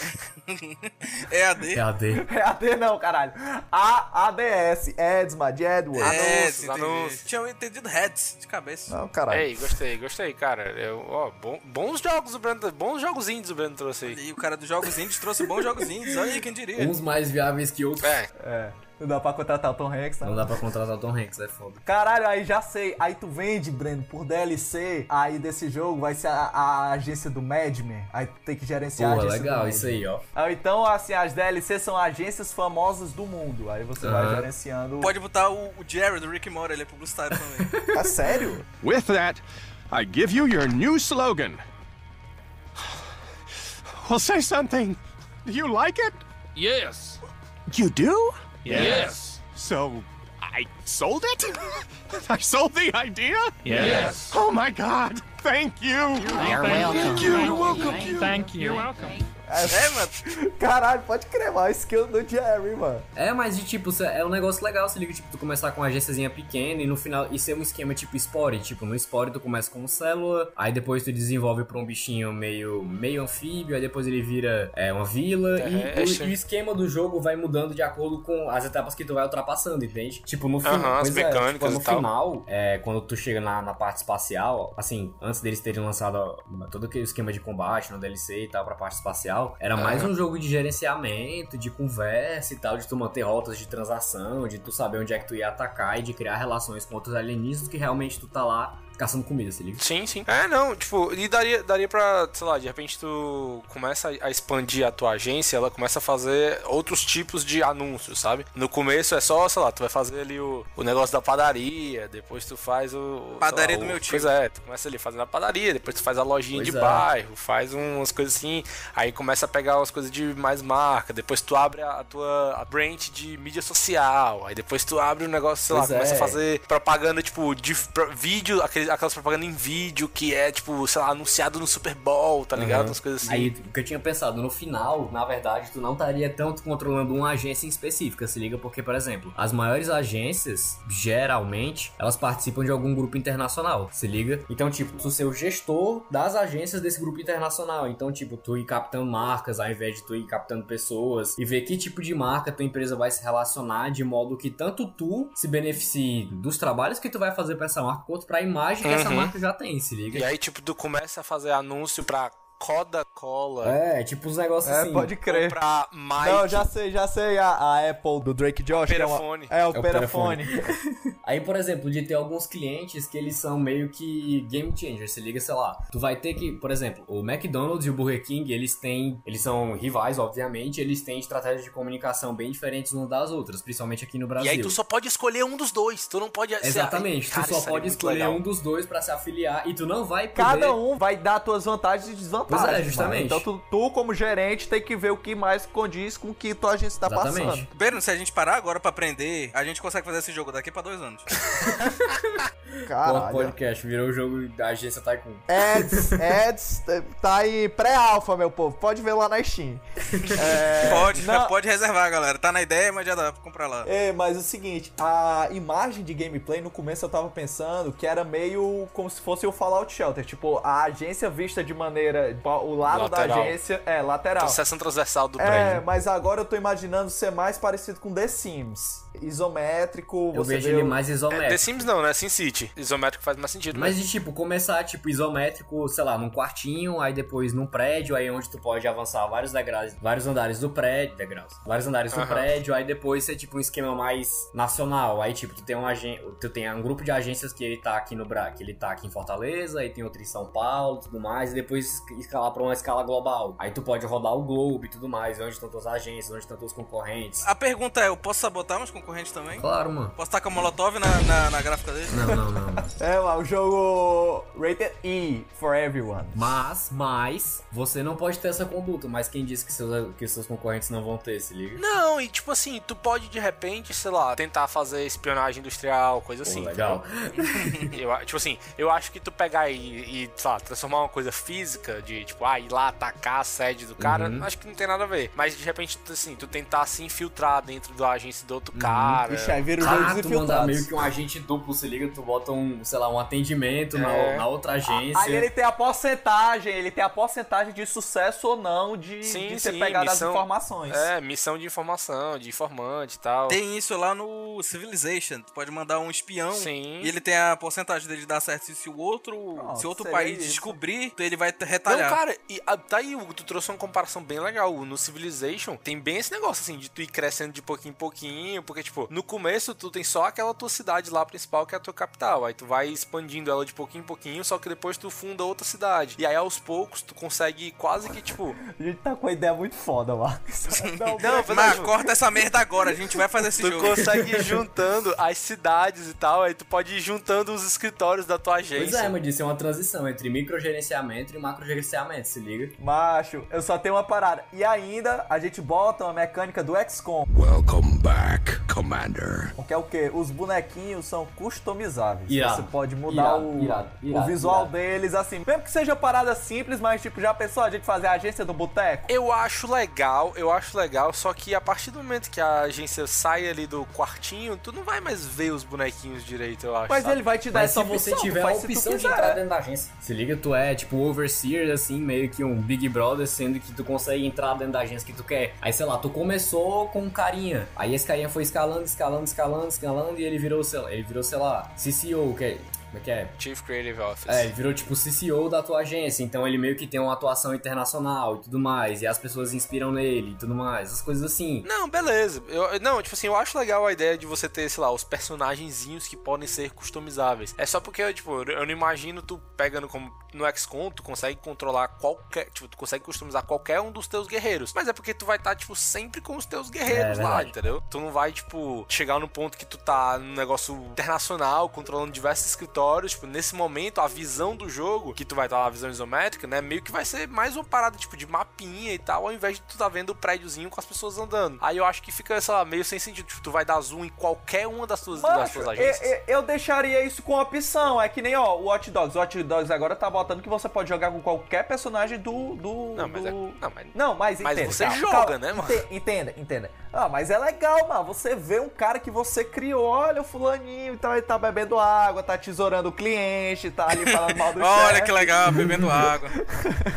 S4: É AD.
S9: É AD.
S1: É AD não, caralho. A ADS. Ads, mano. de AdWords.
S4: Anúncios,
S3: anúncios.
S4: anúncios. Tinha entendido heads de cabeça.
S1: Não, caralho.
S3: Ei, gostei, gostei, cara. Eu, ó, bom- bons jogos o Breno, bons jogos indies o Breno trouxe aí.
S4: E o cara dos jogos indies trouxe bons jogos indies. Olha aí, quem diria.
S9: Uns mais viáveis que outros.
S3: É.
S1: É. Não dá pra contratar o Tom Hanks,
S9: Não
S1: não.
S9: dá pra contratar o Tom Hanks, é foda.
S1: Caralho, aí já sei. Aí tu vende, Breno, por DLC. Aí desse jogo vai ser a, a agência do Madman. Aí tu tem que gerenciar a
S9: Porra,
S1: agência
S9: legal,
S1: do
S9: isso aí, ó.
S1: Men. Ah, Então, assim, as DLC são agências famosas do mundo. Aí você vai gerenciando.
S4: Pode botar o, o Jerry do Rick and Morty, ele é publicitário também.
S1: É sério?
S10: With that, I give you your new slogan. Well, say something. Do you like it?
S14: Yes.
S10: You do?
S14: Yes.
S10: So, I sold it? I sold the idea?
S14: Yes.
S10: Oh my god! Thank you!
S14: You're welcome.
S10: Thank you! You're welcome!
S14: Thank you. You're welcome.
S4: É, mano.
S1: Caralho, pode crer, mas a skill do Jerry, mano.
S9: É, mas de tipo, é um negócio legal, se liga, tipo, tu começar com uma agênciazinha pequena e no final, e ser um esquema tipo Spore, tipo, no Spore tu começa com célula, aí depois tu desenvolve pra um bichinho meio, meio anfíbio, aí depois ele vira é, uma vila, e,
S3: Terrestre.
S9: o, e o esquema do jogo vai mudando de acordo com as etapas que tu vai ultrapassando, entende? Tipo, no
S3: Aham,
S9: final,
S3: as
S9: pois é,
S3: mecânicas
S9: tipo, no
S3: e tal.
S9: final, é, quando tu chega na, na parte espacial, assim, antes deles terem lançado ó, todo aquele esquema de combate no DLC e tal pra parte espacial, era mais
S3: Aham.
S9: um jogo de gerenciamento, de conversa e tal, de tu manter rotas de transação, de tu saber onde é que tu ia atacar e de criar relações com outros alienígenas que realmente tu tá lá caçando comida, se liga?
S3: Sim, sim. É, não, tipo, e daria, daria pra, sei lá, de repente tu começa a- expandir a tua agência, ela começa a fazer outros tipos de anúncios, sabe? No começo é só, sei lá, tu vai fazer ali o, o negócio da padaria, depois tu faz o...
S4: Padaria
S3: lá,
S4: do
S3: o-
S4: meu tio.
S3: Pois é, tu começa ali fazendo a padaria, depois tu faz a lojinha
S9: Pois
S3: de
S9: é.
S3: bairro, faz umas coisas assim, aí começa a pegar umas coisas de mais marca, depois tu abre a, a tua a branch de mídia social, aí depois tu abre um negócio, sei lá,
S9: Pois
S3: começa
S9: é.
S3: a fazer propaganda, tipo, de pra- vídeo, aquele, aquelas propagandas em vídeo que é, tipo, sei lá, anunciado no Super Bowl, tá ligado?
S9: Uhum.
S3: Umas coisas assim.
S9: Aí, o que eu tinha pensado, no final, na verdade, tu não estaria tanto controlando uma agência em específica, se liga? Porque, por exemplo, as maiores agências, geralmente, elas participam de algum grupo internacional, se liga? Então, tipo, tu ser o gestor das agências desse grupo internacional. Então, tipo, tu ir captando marcas ao invés de tu ir captando pessoas e ver que tipo de marca tua empresa vai se relacionar de modo que tanto tu se beneficie dos trabalhos que tu vai fazer pra essa marca, quanto pra imagem que essa
S3: Uhum.
S9: marca já tem, se liga?
S3: E aí, tipo, tu começa a fazer anúncio pra Coca-Cola.
S9: É, tipo uns negócios
S1: É,
S9: assim.
S1: pode crer.
S3: Pra Mike.
S1: Não, já sei, já sei a, a Apple do Drake Josh. que é uma-
S3: Perafone.
S1: É, o
S9: É o
S1: Perafone.
S9: Aí, por exemplo, de ter alguns clientes que eles são meio que game changers, se liga, sei lá. Tu vai ter que, por exemplo, o McDonald's e o Burger King, eles têm, eles são rivais, obviamente, eles têm estratégias de comunicação bem diferentes umas das outras, principalmente aqui no Brasil.
S3: E aí tu só pode escolher um dos dois. Tu não pode ser-
S9: Exatamente,
S3: Cara,
S9: tu só
S3: é
S9: pode escolher
S3: legal.
S9: um dos dois pra se afiliar e tu não vai poder...
S1: Cada um vai dar tuas vantagens e desvantagens.
S9: Pois é,
S1: mano.
S9: justamente.
S1: Então tu, tu, como gerente, tem que ver o que mais condiz com o que tua agência tá passando.
S4: Berno, se a gente parar agora pra aprender, a gente consegue fazer esse jogo daqui pra dois anos.
S9: O
S1: Caralho.
S9: podcast virou o jogo da agência Tycoon.
S1: Ads, ads, tá em pré-alfa, meu povo. Pode ver lá na Steam. É,
S4: pode,
S1: não-
S4: pode reservar, galera. Tá na ideia, mas já dá pra comprar lá.
S1: É, mas o seguinte, a imagem de gameplay no começo eu tava pensando que era meio como se fosse o Fallout Shelter, tipo, a agência vista de maneira, o lado da
S3: Lateral.
S1: agência é lateral.
S3: Então, seção transversal do
S1: É,
S3: prédio.
S1: mas agora eu tô imaginando ser mais parecido com The Sims. Isométrico,
S9: Eu
S1: você
S9: vejo ele
S1: o-
S9: mais
S3: É,
S9: isométrico.
S3: The Sims não, né? Sin City. Isométrico faz mais sentido.
S9: Mas
S3: né?
S9: de tipo, começar tipo isométrico, sei lá, num quartinho, aí depois num prédio, aí onde tu pode avançar vários degraus, vários andares do prédio, degraus, vários andares do
S3: Aham.
S9: prédio, aí depois ser tipo um esquema mais nacional. Aí tipo, tu tem um agen tu tem um grupo de agências que ele tá aqui no Bra, que ele tá aqui em Fortaleza, aí tem outro em São Paulo, e tudo mais, e depois escalar pra uma escala global. Aí tu pode rodar o globo e tudo mais, onde estão tuas agências, onde estão teus concorrentes.
S4: A pergunta é, eu posso sabotar meus concorrentes também?
S9: Claro, mano.
S4: Posso tacar molotov na, na, na gráfica dele?
S9: Não, não, não.
S1: É, lá, o jogo Rated E for everyone.
S9: Mas, mas, você não pode ter essa conduta. Mas quem disse que seus, que seus concorrentes não vão ter, se liga?
S3: Não, e tipo assim, tu pode de repente, sei lá, tentar fazer espionagem industrial, coisa assim.
S9: legal.
S3: eu, tipo assim, eu acho que tu pegar e, e, sei lá, transformar uma coisa física, de tipo, ah, ir lá atacar a sede do cara,
S9: Uhum.
S3: acho que não tem nada a ver. Mas de repente, tu, assim, tu tentar se infiltrar dentro da agência do outro cara.
S1: Ixi, aí vira o jogo
S9: Ah, tu mandar
S1: infiltrados.
S9: meio que um agente duplo, se liga, tu bota um, sei lá, um atendimento na,
S3: É.
S9: na outra agência.
S1: Aí ele tem a porcentagem, ele tem a porcentagem de sucesso ou não de,
S3: Sim,
S1: de ter
S3: sim,
S1: pegado
S3: missão-
S1: as informações.
S3: É, missão de informação, de informante e tal.
S4: Tem isso lá no Civilization. Tu pode mandar um espião
S3: Sim.
S4: e ele tem a porcentagem dele dar certo. E se o outro,
S1: Pronto,
S4: se outro país
S1: isso.
S4: descobrir, ele vai te
S3: Não,
S4: retalhar.
S3: cara, e, ah, tá aí, Hugo, tu trouxe uma comparação bem legal. No Civilization tem bem esse negócio, assim, de tu ir crescendo de pouquinho em pouquinho, porque, tipo, no começo tu tem só aquela tua cidade lá principal, que é a tua capital. Aí tu vai expandindo ela de pouquinho em pouquinho, só que depois tu funda outra cidade. E aí aos poucos tu consegue quase que, tipo.
S1: A gente tá com uma ideia muito foda, Marcos. Não,
S3: Não,
S4: Mas
S3: tipo,
S4: corta essa merda agora, a gente vai fazer esse
S3: Tu
S4: jogo.
S3: consegue ir juntando as cidades e tal, aí tu pode ir juntando os escritórios da tua agência.
S9: Pois é, mas isso é uma transição entre microgerenciamento e macrogerenciamento, se liga?
S1: Macho, eu só tenho uma parada. E ainda a gente bota uma mecânica do XCOM,
S18: Welcome back, Commander.
S1: que é o quê? Os bonequinhos são customizáveis.
S9: Irado.
S1: Você pode mudar
S9: Irado,
S1: o,
S9: irado,
S1: o visual deles, assim. Mesmo que seja parada simples, mas tipo, já pensou a gente fazer a agência do boteco?
S3: Eu acho legal, eu acho legal, só que a partir do momento que a agência sai ali do quartinho, tu não vai mais ver os bonequinhos direito, eu acho.
S1: Mas
S3: sabe?
S1: ele vai te dar
S9: Mas
S1: essa
S9: se você
S1: opção,
S9: tiver a opção de
S1: quiser.
S9: entrar dentro da agência. Se liga, tu é tipo um overseer, assim, meio que um Big Brother, sendo que tu consegue entrar dentro da agência que tu quer. Aí, sei lá, tu começou com um carinha. Aí esse carinha foi escalando, escalando, escalando, escalando, e ele virou, sei lá, ele virou, sei lá, CCO, que é. Como é que é?
S3: Chief Creative Office.
S9: É, ele virou tipo CCO da tua agência, então ele meio que tem uma atuação internacional e tudo mais, e as pessoas inspiram nele e tudo mais, essas coisas assim.
S3: Não, beleza. Eu, não, tipo assim, eu acho legal a ideia de você ter, sei lá, os personagenzinhos que podem ser customizáveis. É só porque, tipo, eu não imagino tu pegando como no XCOM, tu consegue controlar qualquer, tipo, tu consegue customizar qualquer um dos teus guerreiros. Mas é porque tu vai estar, tipo, sempre com os teus guerreiros
S9: É,
S3: lá,
S9: verdade.
S3: entendeu? Tu não vai, tipo, chegar no ponto que tu tá num negócio internacional, controlando diversos escritórios tipo, nesse momento, a visão do jogo, que tu vai estar lá, a visão isométrica, né? Meio que vai ser mais uma parada, tipo, de mapinha e tal, ao invés de tu tá vendo o prédiozinho com as pessoas andando. Aí eu acho que fica, sei lá, meio sem sentido. Tipo, tu vai dar zoom em qualquer uma das tuas, das tuas agências.
S1: eu- eu deixaria isso com opção. É que nem, ó, o Watch Dogs. O Watch Dogs agora tá botando que você pode jogar com qualquer personagem do. do
S3: Não, mas é-
S1: do-
S3: não, mas-
S1: Não, mas
S3: mas
S1: entenda,
S3: você
S1: calma,
S3: joga,
S1: calma.
S3: né, mano?
S1: Ente- Entenda, entenda. Ah, mas é legal, mano. Você vê um cara que você criou. Olha o fulaninho e tal. Ele tá bebendo água, tá tesourando o cliente, tá ali falando mal do
S4: Olha
S1: chefe.
S4: que legal, bebendo água.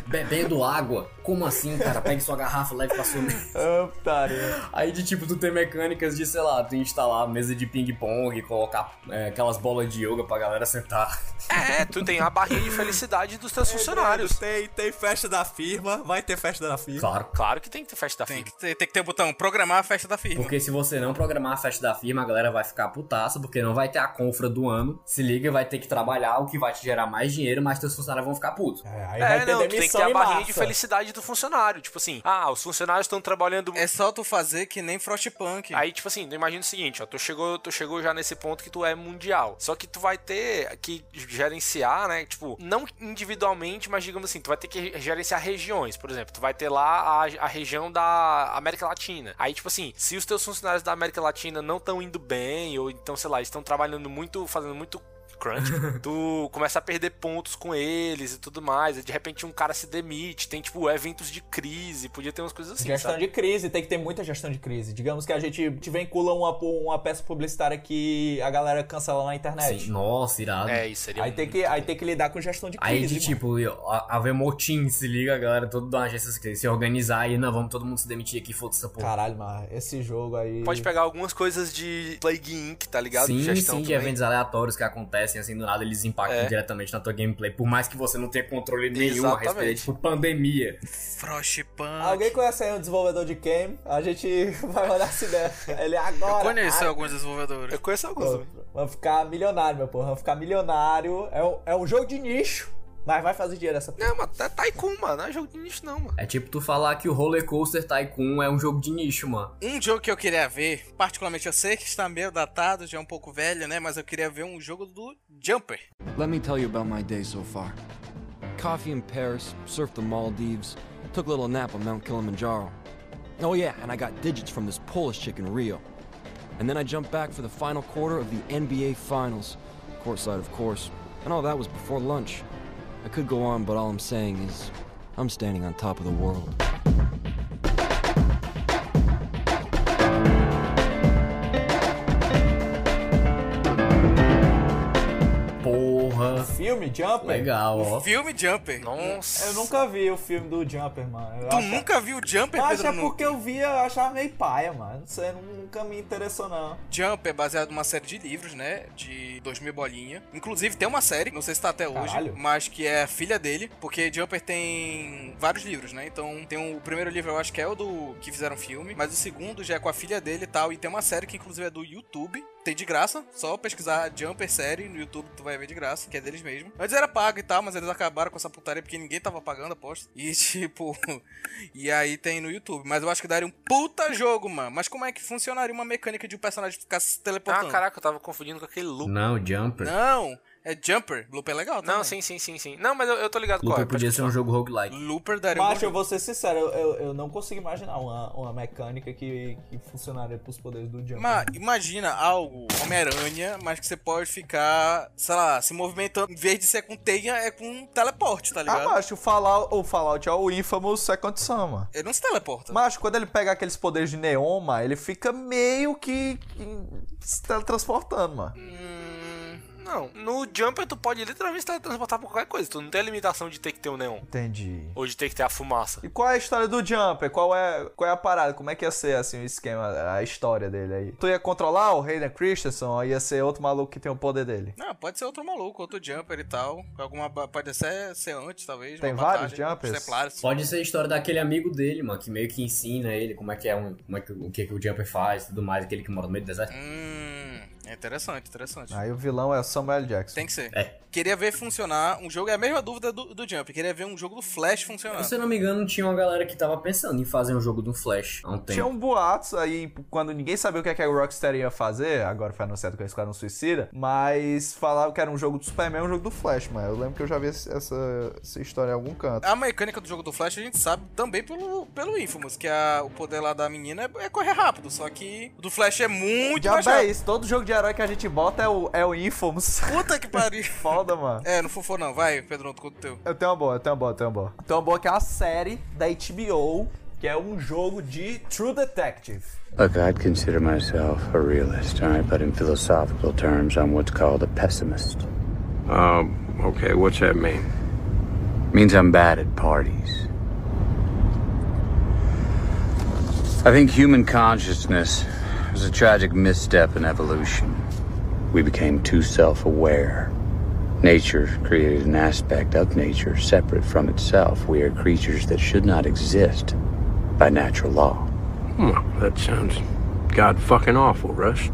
S9: Bebendo água? Como assim, cara? Pegue sua garrafa, leve pra sua mesa.
S1: Ah, putaria.
S9: Aí de tipo, tu tem mecânicas de, sei lá, tu instalar mesa de ping-pong, colocar é, aquelas bolas de yoga pra galera sentar.
S3: É, tu tem a barrinha de felicidade dos teus funcionários.
S1: Tem, tem festa da firma. Vai ter festa da firma.
S9: Claro.
S3: Claro que tem que ter festa da
S4: Tem
S3: firma.
S4: que ter, tem que ter o botão programar a festa da firma.
S9: Porque se você não programar a festa da firma, a galera vai ficar putaça, porque não vai ter a confra do ano. Se liga, vai ter que trabalhar, o que vai te gerar mais dinheiro, mas teus funcionários vão ficar putos.
S1: aí
S3: É, não, tu tem que ter a barrinha de felicidade do funcionário. Tipo assim, ah, os funcionários estão trabalhando.
S4: É só tu fazer que nem Frostpunk.
S3: Aí, tipo assim, imagina o seguinte, ó, tu chegou, tu chegou já nesse ponto que tu é mundial. Só que tu vai ter que gerenciar, né? Tipo, não individualmente, mas digamos assim, tu vai ter que gerenciar regiões. Por exemplo, tu vai ter lá a, a região da América Latina. Aí, tipo assim, se os teus funcionários da América Latina não estão indo bem, ou então, sei lá, estão trabalhando muito, fazendo muito crunch, tu começa a perder pontos com eles e tudo mais. E de repente um cara se demite, tem tipo eventos de crise, podia ter umas coisas assim.
S1: Gestão
S3: sabe?
S1: de crise, tem que ter muita gestão de crise. Digamos que a gente te vincula uma, uma peça publicitária que a galera cancela na internet.
S9: Sim, Nossa, irado.
S3: É, isso seria
S1: Aí tem, que, aí tem que lidar com gestão de crise.
S9: Aí de tipo, a- haver motim, se liga, a galera toda da agência se- organizar e não, vamos todo mundo se demitir aqui, foda-se essa porra.
S1: Caralho, mas esse jogo aí.
S3: Pode pegar algumas coisas de Plague Inc, tá ligado?
S9: Sim,
S3: Gestão
S9: sim, de
S3: também.
S9: eventos aleatórios que acontecem assim do nada, eles impactam
S3: É.
S9: diretamente na tua gameplay, por mais que você não tenha controle nenhum a
S3: Exatamente.
S9: respeito, tipo pandemia.
S4: Frostpunk.
S1: Alguém conhece aí um desenvolvedor de game? A gente vai olhar se der. Ele é agora.
S4: Eu conheço
S1: Ai,
S4: alguns desenvolvedores.
S3: Eu conheço alguns.
S1: Vamos ficar milionário, meu porra. Vamos ficar milionário. É um, é um jogo de nicho, mas vai fazer dinheiro essa porra.
S3: Não, mas é Tycoon, mano. Não é jogo de nicho, não, mano.
S9: É tipo tu falar que o Roller Coaster Tycoon é um jogo de nicho, mano.
S4: Um jogo que eu queria ver, particularmente eu sei que está meio datado, já é um pouco velho, né? Mas eu queria ver um jogo do Jumper.
S21: Let me tell you about my day so far. Coffee in Paris, surfed the Maldives, took a little nap on Mount Kilimanjaro. Oh yeah, and I got digits from this Polish chick in Rio. And then I jumped back for the final quarter of the NBA Finals. Courtside, of course. And all that was before lunch. I could go on, but all I'm saying is, I'm standing on top of the world.
S9: Porra.
S1: Filme Jumper?
S9: Legal, ó.
S4: Filme Jumper.
S3: Nossa.
S1: Eu nunca vi o filme do Jumper, mano. Eu
S4: Tu
S1: acho-
S4: nunca viu Jumper,
S1: Mas
S4: Pedro
S1: é
S4: Nuno?
S1: porque eu via, eu achava meio paia, mano. Não sei, nunca me interessou, não.
S4: Jump é baseado numa série de livros, né? De 2000 bolinha. Inclusive tem uma série, não sei se tá até hoje,
S1: Caralho.
S4: mas que é a filha dele, porque Jumper tem vários livros, né? Então tem um- o primeiro livro eu acho que é o do que fizeram filme, mas o segundo já é com a filha dele e tal, e tem uma série que inclusive é do YouTube. Tem de graça, só pesquisar Jumper série no YouTube tu vai ver de graça, que é deles mesmo. Antes era pago e tal, mas eles acabaram com essa putaria porque ninguém tava pagando, aposto. E tipo, e aí tem no YouTube. Mas eu acho que daria um puta jogo, mano. Mas como é que funcionaria uma mecânica de um personagem ficar se teleportando?
S3: Ah, caraca, eu tava confundindo com aquele loop.
S9: Não, Jumper.
S4: Não, é Jumper. Looper é legal também.
S3: Não, sim, sim, sim, sim. Não, mas eu, eu tô ligado
S9: Looper
S3: é.
S9: podia ser um jogo roguelike.
S4: Looper daria um
S1: Macho,
S4: bom
S1: eu vou ser sincero, eu, eu, eu não consigo imaginar uma, uma mecânica que, que funcionaria pros poderes do Jumper.
S4: Mas imagina algo, Homem-Aranha, mas que você pode ficar, sei lá, se movimentando. Em vez de ser com teia, é com teleporte, tá ligado?
S1: Ah, macho, o Fallout, o Fallout é o Infamous Second mano.
S4: Ele não se teleporta.
S1: Macho, quando ele pega aqueles poderes de neoma, ele fica meio que, que se teletransportando, mano.
S3: Não, no Jumper tu pode literalmente transportar por qualquer coisa. Tu não tem a limitação de ter que ter o neon.
S1: Entendi.
S3: Ou de ter que ter a fumaça.
S1: E qual é a história do Jumper? Qual é, qual é a parada? Como é que ia ser, assim, o esquema, a história dele aí? Tu ia controlar o Hayden Christensen ou ia ser outro maluco que tem o poder dele?
S4: Não, pode ser outro maluco, outro Jumper e tal. Alguma, pode ser, ser antes, talvez.
S1: Tem
S4: uma
S1: vários
S4: batalha,
S1: Jumpers?
S4: os Templares.
S9: Pode ser a história daquele amigo dele, mano, que meio que ensina ele como é que é um, como é que, o que, que o Jumper faz e tudo mais, aquele que mora no meio do deserto.
S4: Hum, É interessante, interessante.
S1: Aí o vilão é Samuel Jackson.
S4: Tem que ser.
S9: É.
S4: Queria ver funcionar um jogo. É a mesma dúvida do, do Jump. Queria ver um jogo do Flash funcionar.
S9: Se eu não me engano, tinha uma galera que tava pensando em fazer um jogo do Flash há um tempo.
S1: Tinha um boatos aí, quando ninguém sabia o que, é que a Rockstar ia fazer, agora foi anunciado que a Esquadrão Suicida, mas falavam que era um jogo do Superman e um jogo do Flash, mas eu lembro que eu já vi essa, essa história em algum canto.
S4: A mecânica do jogo do Flash a gente sabe também pelo, pelo Infamous, que a, o poder lá da menina é, é correr rápido, só que o do Flash é muito mais
S1: Já é
S4: rápido.
S1: isso, todo jogo de herói que a gente bota é o, é o Infamous.
S4: Puta que pariu.
S1: Foda, mano.
S4: É, não fofou não. Vai, Pedro, conta o teu.
S1: Eu tenho uma boa, eu tenho uma boa, eu tenho uma boa. Tem uma boa que é a série da HBO, que é um jogo de True Detective.
S16: Look, I'd consider myself a realist, all right? But in philosophical terms, I'm what's called a pessimist.
S11: Um, okay, what's that mean?
S16: Means I'm bad at parties. I think human consciousness was a tragic misstep in evolution. We became too self aware. Nature created an aspect of nature separate from itself. We are creatures that should not exist by natural law.
S11: Hmm, that sounds god fucking awful, Russ.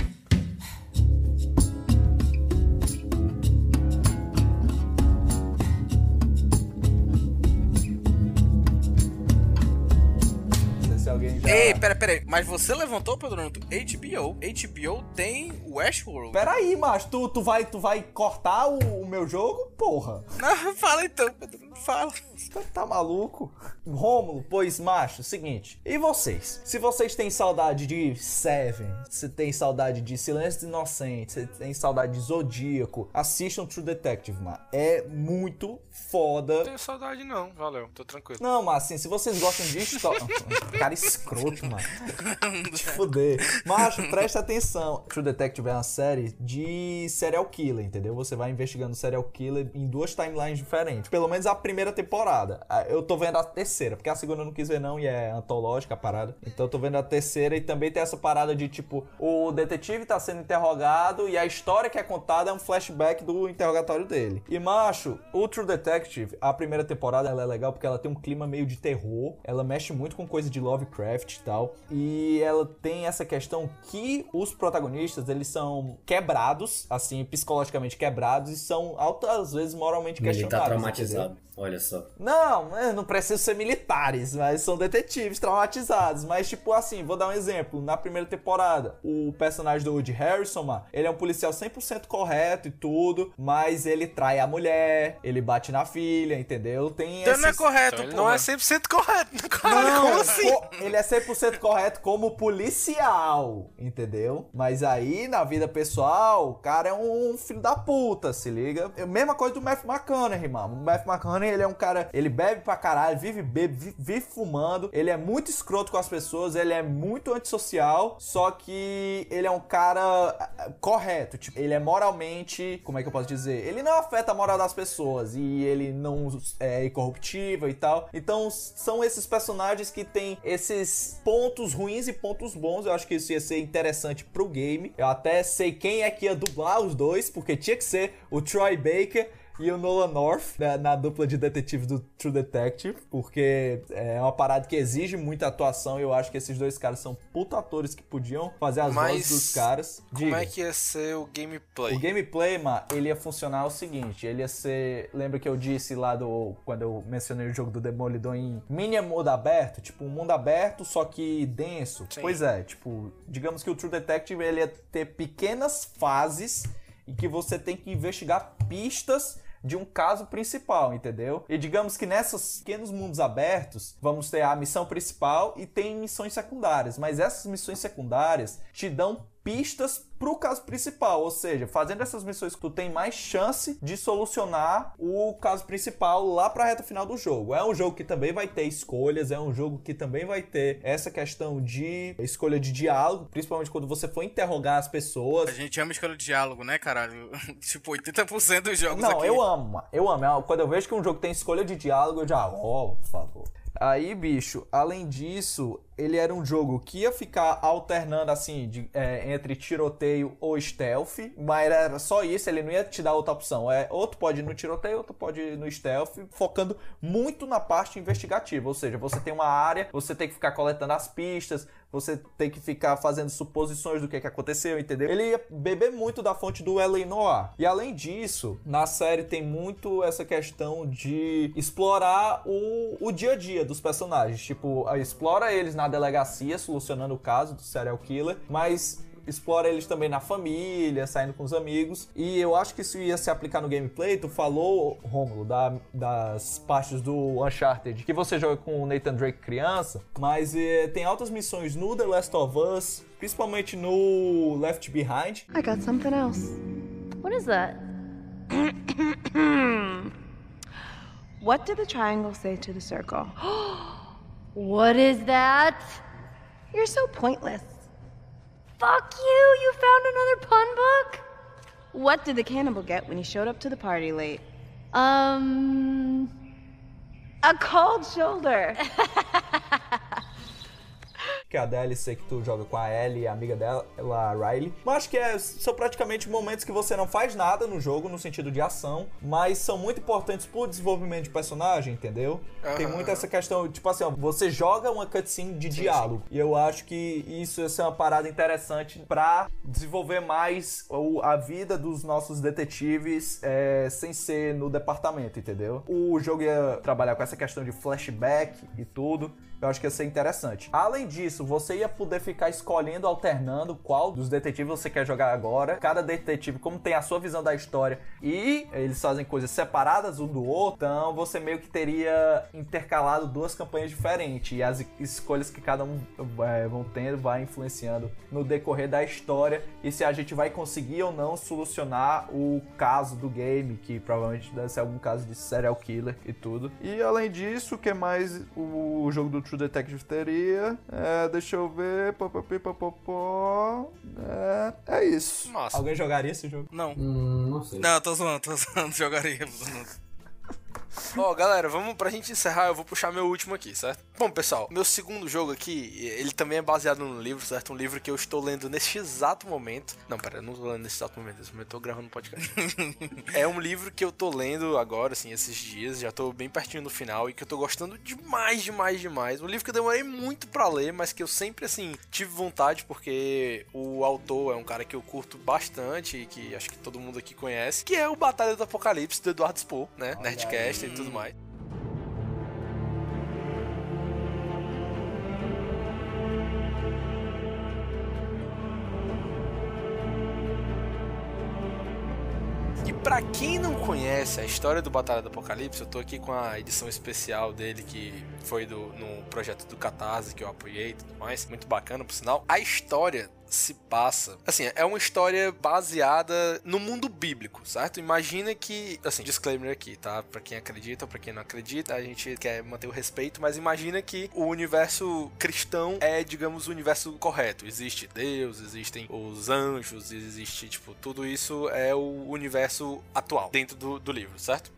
S4: Ei, pera, pera aí. Mas você levantou, Pedro, HBO. HBO tem Westworld.
S1: Peraí, macho, tu, tu, vai, tu vai cortar o, o meu jogo? Porra.
S4: Não, fala então, Pedro. Fala.
S1: Tá, tá maluco? Rômulo, pois, macho, seguinte. E vocês? Se vocês têm saudade de Seven, se tem saudade de Silêncio dos Inocentes, se tem saudade de Zodíaco, assistam True Detective, mano. É muito foda.
S3: Não tenho saudade não, valeu, tô tranquilo.
S1: Não, mas assim, se vocês gostam de história. Cara escroto, mano. Te fuder. Macho, presta atenção. True Detective é uma série de serial killer, entendeu? Você vai investigando serial killer em duas timelines diferentes. Pelo menos a primeira temporada. Ah, Eu tô vendo a terceira, porque a segunda eu não quis ver, não, e é antológica a parada. Então eu tô vendo a terceira e também tem essa parada de tipo: o detetive tá sendo interrogado e a história que é contada é um flashback do interrogatório dele. E, macho, o True Detective, a primeira temporada ela é legal porque ela tem um clima meio de terror, ela mexe muito com coisa de Lovecraft e tal. E ela tem essa questão que os protagonistas, eles são quebrados, assim, psicologicamente quebrados, e são altas vezes moralmente
S9: Ele
S1: questionados.
S9: tá traumatizado.
S1: entendeu?
S9: Olha só.
S1: Não, é, não precisam ser militares, mas são detetives traumatizados. Mas, tipo assim, vou dar um exemplo. Na primeira temporada, o personagem do Woody Harrison, mano, ele é um policial 100% correto e tudo, mas ele trai a mulher, ele bate na filha, entendeu? Tem
S4: Então não é
S1: esses-
S4: correto,
S3: Então ele
S4: pô.
S3: não é 100% correto. Cara,
S1: Não,
S3: como assim?
S1: ele é 100% correto como policial, entendeu? Mas aí, na vida pessoal, o cara é um filho da puta, se liga? É a mesma coisa do Matthew McConaughey, mano. O Matthew McConaughey, ele é um cara, ele bebe pra caralho, vive bebe, vi- vive fumando, ele é muito escroto com as pessoas, ele é muito antissocial, só que ele é um cara ah, correto, tipo, ele é moralmente, como é que eu posso dizer? Ele não afeta a moral das pessoas e ele não é incorruptível e tal. Então são esses personagens que têm esses pontos ruins e pontos bons. Eu acho que isso ia ser interessante pro game. Eu até sei quem é que ia dublar os dois, porque tinha que ser o Troy Baker e o Nolan North né, na dupla de detetive do True Detective, porque é uma parada que exige muita atuação e eu acho que esses dois caras são puta atores que podiam fazer as
S3: Mas
S1: vozes dos caras.
S3: Como
S1: Diga.
S3: é que ia ser o gameplay?
S1: O gameplay, mano, ele ia funcionar o seguinte, ele ia ser, lembra que eu disse lá do quando eu mencionei o jogo do Demolidor em mini mundo aberto, tipo um mundo aberto só que denso. Pois é, tipo, digamos que o True Detective ele ia ter pequenas fases em que você tem que investigar pistas de um caso principal, entendeu? E digamos que nessas pequenos mundos abertos, vamos ter a missão principal e tem missões secundárias, mas essas missões secundárias te dão pistas pro caso principal, ou seja, fazendo essas missões tu tem mais chance de solucionar o caso principal lá pra reta final do jogo. É um jogo que também vai ter escolhas, é um jogo que também vai ter essa questão de escolha de diálogo, principalmente quando você for interrogar as pessoas.
S4: A gente ama escolha de diálogo, né, caralho? tipo, 80% dos jogos
S1: Não,
S4: aqui.
S1: eu amo, eu amo. Eu- Quando eu vejo que um jogo tem escolha de diálogo, eu já, ó, por favor. Aí, bicho, além disso, ele era um jogo que ia ficar alternando assim de- é, entre tiroteio ou stealth, mas era só isso, ele não ia te dar outra opção. É, outro pode ir no tiroteio, outro pode ir no stealth, focando muito na parte investigativa. Ou seja, você tem uma área, você tem que ficar coletando as pistas, você tem que ficar fazendo suposições do que, que aconteceu, entendeu? Ele ia beber muito da fonte do L.A. Noir. E além disso, na série tem muito essa questão de explorar o, o dia a dia dos personagens. Tipo, explora eles na delegacia, solucionando o caso do serial killer, mas explora eles também na família, saindo com os amigos. E eu acho que isso ia se aplicar no gameplay. Tu falou, Romulo, da, das partes do Uncharted que você joga com o Nathan Drake criança, mas eh, tem altas missões no The Last of Us, principalmente no Left Behind.
S22: I got something else. What is that? what did the triangle say to the circle?
S12: What is that?
S22: You're so pointless.
S12: Fuck you! You found another pun book?
S22: What did the cannibal get when he showed up to the party late?
S12: Um.
S22: A cold shoulder.
S1: que é a DLC que tu joga com a Ellie e a amiga dela, a Riley. Mas acho que é, são praticamente momentos que você não faz nada no jogo, no sentido de ação, mas são muito importantes pro desenvolvimento de personagem, entendeu?
S3: Aham.
S1: Tem muito essa questão, tipo assim, ó, você joga uma cutscene de diálogo. E eu acho que isso ia ser uma parada interessante pra desenvolver mais a vida dos nossos detetives é, sem ser no departamento, entendeu? O jogo ia trabalhar com essa questão de flashback e tudo. Eu acho que ia ser interessante. Além disso, você ia poder ficar escolhendo, alternando qual dos detetives você quer jogar agora. Cada detetive, como tem a sua visão da história e eles fazem coisas separadas um do outro, então você meio que teria intercalado duas campanhas diferentes. E as escolhas que cada um é, vão tendo vai influenciando no decorrer da história e se a gente vai conseguir ou não solucionar o caso do game, que provavelmente deve ser algum caso de serial killer e tudo. E além disso, o que mais o jogo do True Detective teria? É, deixa eu ver. Pó, pó, pó, pó. É, é isso.
S3: Massa.
S1: Alguém jogaria esse jogo?
S4: Não.
S9: não sei.
S4: Não, tô zoando, tô zoando, jogaria.
S3: Ó, galera, vamos pra gente encerrar, eu vou puxar meu último aqui, certo? Bom, pessoal, meu segundo jogo aqui, ele também é baseado no livro, certo? Um livro que eu estou lendo neste exato momento. Não, pera, eu não tô lendo nesse exato momento, nesse momento eu tô gravando um podcast. é um livro que eu tô lendo agora, assim, esses dias, já tô bem pertinho do final e que eu tô gostando demais, demais, demais. Um livro que eu demorei muito pra ler, mas que eu sempre, assim, tive vontade porque o autor é um cara que eu curto bastante e que acho que todo mundo aqui conhece, que é o Batalha do Apocalipse do Eduardo Spoh, né? Nerdcast e tudo mais. Pra quem não conhece a história do Batalha do Apocalipse, eu tô aqui com a edição especial dele que foi do, no projeto do Catarse que eu apoiei e tudo mais. Muito bacana, por sinal. A história se passa. Assim, é uma história baseada no mundo bíblico, certo? Imagina que, assim, disclaimer aqui, tá? Pra quem acredita ou pra quem não acredita, a gente quer manter o respeito, mas imagina que o universo cristão é, digamos, o universo correto. Existe Deus, existem os anjos, existe, tipo, tudo isso é o universo atual dentro do, do livro, certo?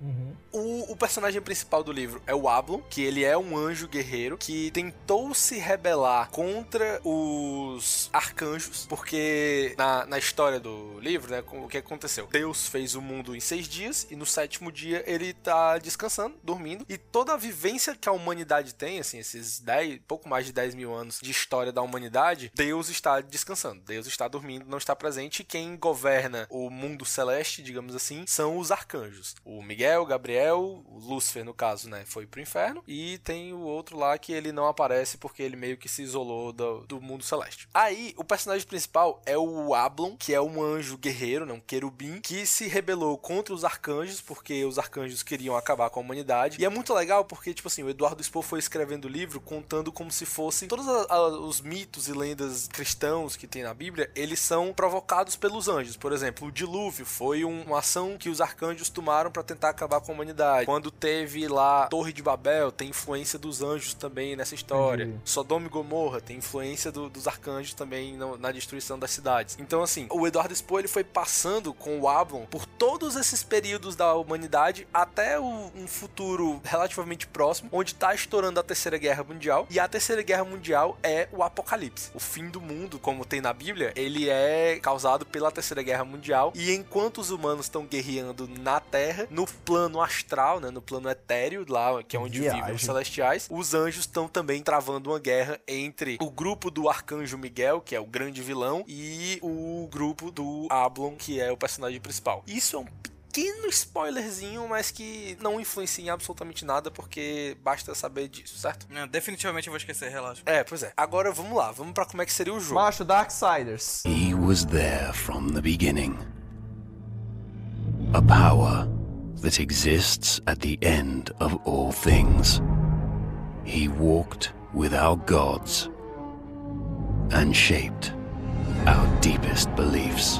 S3: O, o personagem principal do livro é o Ablon, que ele é um anjo guerreiro que tentou se rebelar contra os arcanjos, porque na, na história do livro, né, o que aconteceu? Deus fez o mundo em seis dias e no sétimo dia ele tá descansando, dormindo, e toda a vivência que a humanidade tem, assim, esses 10, pouco mais de 10 mil anos de história da humanidade, Deus está descansando, Deus está dormindo, não está presente, e quem governa o mundo celeste, digamos assim, são os arcanjos. O Miguel, Gabriel, o Lúcifer, no caso, né, foi pro inferno, e tem o outro lá que ele não aparece porque ele meio que se isolou do, do mundo celeste. Aí, o personagem principal é o Ablon, que é um anjo guerreiro, né, um querubim, que se rebelou contra os arcanjos, porque os arcanjos queriam acabar com a humanidade. E é muito legal porque, tipo assim, o Eduardo Spoh foi escrevendo o livro contando como se fossem todos a- a- os mitos e lendas cristãos que tem na Bíblia, eles são provocados pelos anjos. Por exemplo, o dilúvio foi um- uma ação que os arcanjos tomaram para tentar acabar com a humanidade. Quando teve lá a Torre de Babel, tem influência dos anjos também nessa história.
S1: Entendi.
S3: Sodoma e Gomorra tem influência do- dos arcanjos também no- na destruição das cidades. Então, assim, o Eduardo Spoh ele foi passando com o Ablon por todos esses períodos da humanidade até o- um futuro relativamente próximo, onde tá estourando a Terceira Guerra Mundial. E a Terceira Guerra Mundial é o apocalipse. O fim do mundo, como tem na Bíblia, ele é causado pela Terceira Guerra Mundial. E enquanto os humanos estão guerreando na Terra, no plano astral, né, no plano etéreo, lá que é onde vivem os celestiais, os anjos estão também travando uma guerra entre o grupo do Arcanjo Miguel, que é o grande vilão, e o grupo do Ablon, que é o personagem principal. Isso é um pequeno spoilerzinho, mas que não influencia em absolutamente nada, porque basta saber disso, certo?
S4: Não, definitivamente eu vou esquecer, relaxa.
S3: É, pois é. Agora vamos lá, vamos pra como é que seria o jogo.
S1: Macho, Darksiders.
S18: He was there from the beginning. A power that exists at the end of all things. He walked with our gods and shaped our deepest beliefs.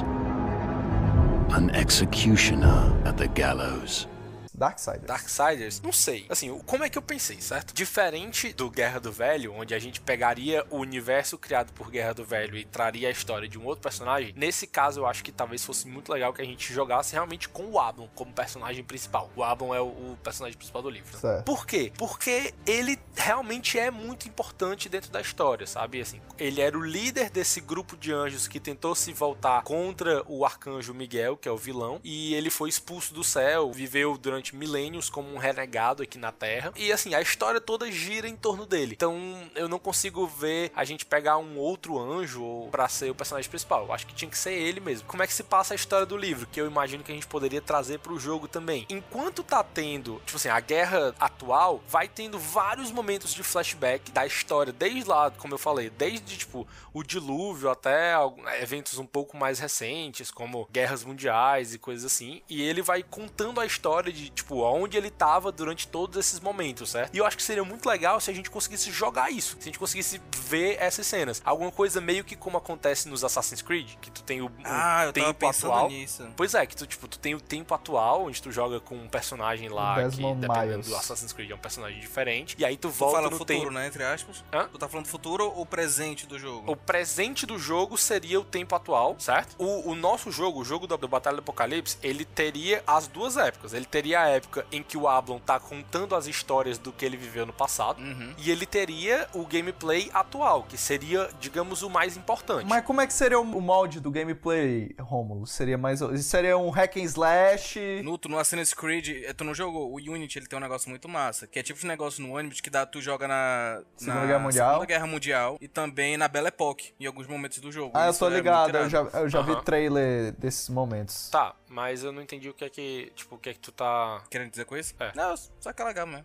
S18: An executioner at the gallows.
S1: Darksiders.
S3: Darksiders, não sei. Assim, como é que eu pensei, certo? Diferente do Guerra do Velho, onde a gente pegaria o universo criado por Guerra do Velho e traria a história de um outro personagem, nesse caso eu acho que talvez fosse muito legal que a gente jogasse realmente com o Ablon como personagem principal. O Ablon é o, o personagem principal do livro. né? Por quê? Porque ele realmente é muito importante dentro da história, sabe? Assim, ele era o líder desse grupo de anjos que tentou se voltar contra o arcanjo Miguel, que é o vilão, e ele foi expulso do céu, viveu durante milênios como um renegado aqui na Terra. E assim, a história toda gira em torno dele. Então, eu não consigo ver a gente pegar um outro anjo pra ser o personagem principal. Eu acho que tinha que ser ele mesmo. Como é que se passa a história do livro? Que eu imagino que a gente poderia trazer pro jogo também. Enquanto tá tendo, tipo assim, a guerra atual, vai tendo vários momentos de flashback da história, desde lá, como eu falei, desde tipo o dilúvio até eventos um pouco mais recentes, como guerras mundiais e coisas assim. E ele vai contando a história de, tipo, aonde ele tava durante todos esses momentos, certo? E eu acho que seria muito legal se a gente conseguisse jogar isso, se a gente conseguisse ver essas cenas. Alguma coisa meio que como acontece nos Assassin's Creed, que tu tem o, o
S4: Ah, eu tava
S3: tempo atual.
S4: nisso.
S3: Pois é, que tu, tipo, tu tem o tempo atual, onde tu joga com um personagem lá,
S1: O
S3: que dependendo
S1: Miles.
S3: do Assassin's Creed é um personagem diferente, e aí tu
S4: Tu
S3: volta
S4: fala
S3: no
S4: futuro,
S3: tempo.
S4: né? Entre aspas.
S3: Hã?
S4: Tu tá falando futuro ou presente do jogo?
S3: O presente do jogo seria o tempo atual, certo? O, o nosso jogo, o jogo do, do Batalha do Apocalipse, ele teria as duas épocas. Ele teria a época em que o Ablon tá contando as histórias do que ele viveu no passado,
S4: Uhum.
S3: e ele teria o gameplay atual, que seria, digamos, o mais importante.
S1: Mas como é que seria o molde do gameplay, Rômulo? Seria mais. Seria um hack and slash.
S4: No, tu no Assassin's Creed, eh, tu não jogou. O Unity ele tem um negócio muito massa. Que é tipo um negócio no Unity que dá, tu joga na.
S1: Segunda
S4: na
S1: Guerra Mundial.
S4: Segunda Guerra Mundial e também na Belle Époque, em alguns momentos do jogo.
S1: Ah, eu
S4: Isso
S1: tô
S4: é
S1: ligado, eu já, eu já vi
S3: Aham.
S1: trailer desses momentos.
S3: Tá, mas eu não entendi o que é que, tipo, o que é que tu tá...
S4: Querendo dizer com isso?
S3: É.
S4: Não, só que legal mesmo.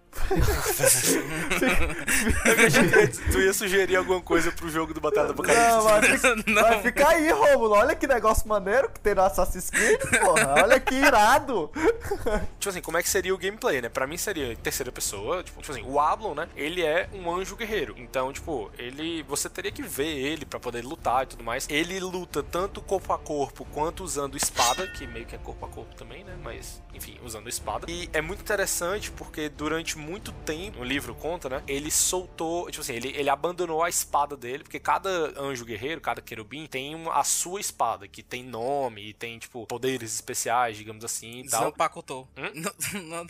S3: Eu achei que tu ia sugerir alguma coisa pro jogo do Batalha do Apocalipse.
S1: Não, vai, fi- vai ficar aí, Rômulo. Olha que negócio maneiro que tem no Assassin's Creed, porra. Olha que irado.
S3: Tipo assim, como é que seria o gameplay, né? Pra mim seria em terceira pessoa, tipo, tipo assim, o Ablon, né? Ele é um anjo guerreiro. Então, tipo, ele você teria que ver ele pra poder lutar e tudo mais. Ele luta tanto corpo a corpo quanto usando espada, que meio que é corpo a corpo também, né? Mas, enfim, usando espada. E é muito interessante porque durante muito tempo, o livro conta, né? Ele soltou, tipo assim, ele, ele abandonou a espada dele, porque cada anjo guerreiro, cada querubim tem uma, a sua espada, que tem nome e tem, tipo, poderes especiais, digamos assim e tal.
S4: Pacotou.
S3: Hum?
S4: Não, não,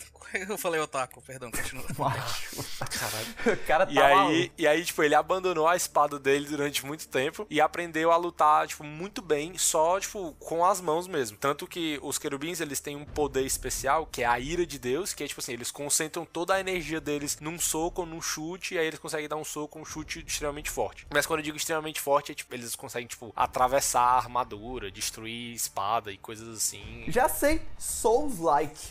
S4: eu falei otaku, perdão, continua.
S3: Caralho.
S1: O cara tá
S3: E aí,
S1: maluco.
S3: e aí, tipo, ele abandonou a espada dele durante muito tempo e aprendeu a lutar, tipo, muito bem, só, tipo, com as mãos mesmo. Tanto que os querubins, eles têm um poder especial, que é a ira de Deus, que é, tipo assim, eles concentram toda a energia deles num soco num chute, e aí eles conseguem dar um soco, um chute extremamente forte. Mas quando eu digo extremamente forte, é, tipo, eles conseguem, tipo, atravessar a armadura, destruir espada e coisas assim.
S1: Já sei, Souls-like.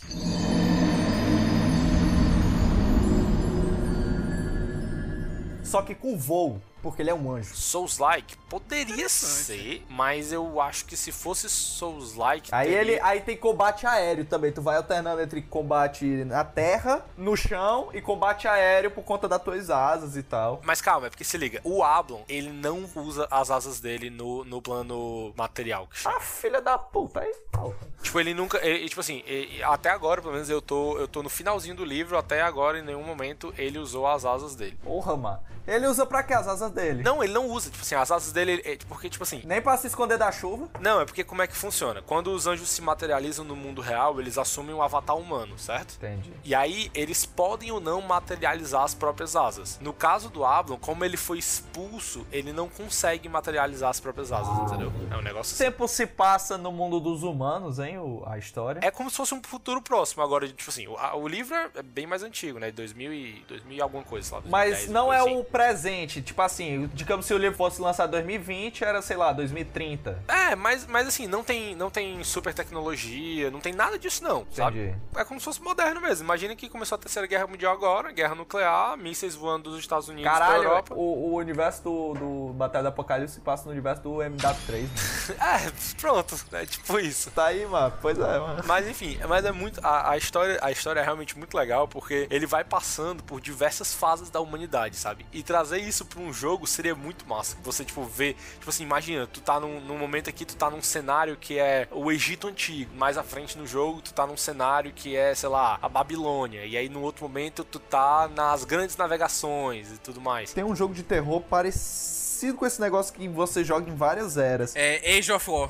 S1: Só que com voo, porque ele é um anjo.
S3: Souls-like poderia ser, mas eu acho que se fosse Souls-like.
S1: Aí
S3: teria-
S1: ele aí tem combate aéreo também. Tu vai alternando entre combate na terra, no chão e combate aéreo por conta das tuas asas e tal.
S3: Mas calma, é porque se liga, o Ablon, ele não usa as asas dele no, no plano material que chama.
S1: Ah, filha da puta, aí.
S3: Tipo, ele nunca. ele- tipo assim, ele- até agora, pelo menos, eu tô, eu tô no finalzinho do livro, até agora, em nenhum momento, ele usou as asas dele.
S1: Porra, mano. Ele usa pra quê as asas asas dele.
S3: Não, ele não usa. Tipo assim, as asas dele. É, porque, tipo assim.
S1: Nem pra se esconder da chuva.
S3: Não, é porque como é que funciona? Quando os anjos se materializam no mundo real, eles assumem um avatar humano, certo?
S1: Entendi.
S3: E aí, eles podem ou não materializar as próprias asas. No caso do Ablon, como ele foi expulso, ele não consegue materializar as próprias asas, entendeu? É um negócio
S1: O tempo se passa no mundo dos humanos, hein? a história.
S3: É como se fosse um futuro próximo. Agora, tipo assim, o, a- o livro é bem mais antigo, né? 2000 e, 2000 e alguma coisa, lá.
S1: Mas
S3: 2010,
S1: não é
S3: assim.
S1: o presente. Tipo assim, digamos se o livro fosse lançado em 2020, era, sei lá, 2030.
S3: É, mas, mas assim, não tem, não tem super tecnologia, não tem nada disso não, sabe?
S1: Entendi.
S3: É como se fosse moderno mesmo. Imagina que começou a Terceira Guerra Mundial agora, guerra nuclear, mísseis voando dos Estados Unidos pra
S1: Caralho,
S3: Europa.
S1: o, o universo do, do Batalha do Apocalipse se passa no universo do MW3. mano.
S3: É, pronto, é tipo isso.
S1: Tá aí, mano. Pois é, mano.
S3: Mas enfim, mas é muito. A, a história, a história é realmente muito legal porque ele vai passando por diversas fases da humanidade, sabe? E trazer isso pra um jogo seria muito massa. Você, tipo, vê. Tipo assim, imagina, tu tá num, num momento aqui, tu tá num cenário que é o Egito Antigo. Mais à frente no jogo, tu tá num cenário que é, sei lá, a Babilônia. E aí no outro momento, tu tá nas grandes navegações e tudo mais.
S1: Tem um jogo de terror parecido com esse negócio que você joga em várias eras.
S4: É Age of War.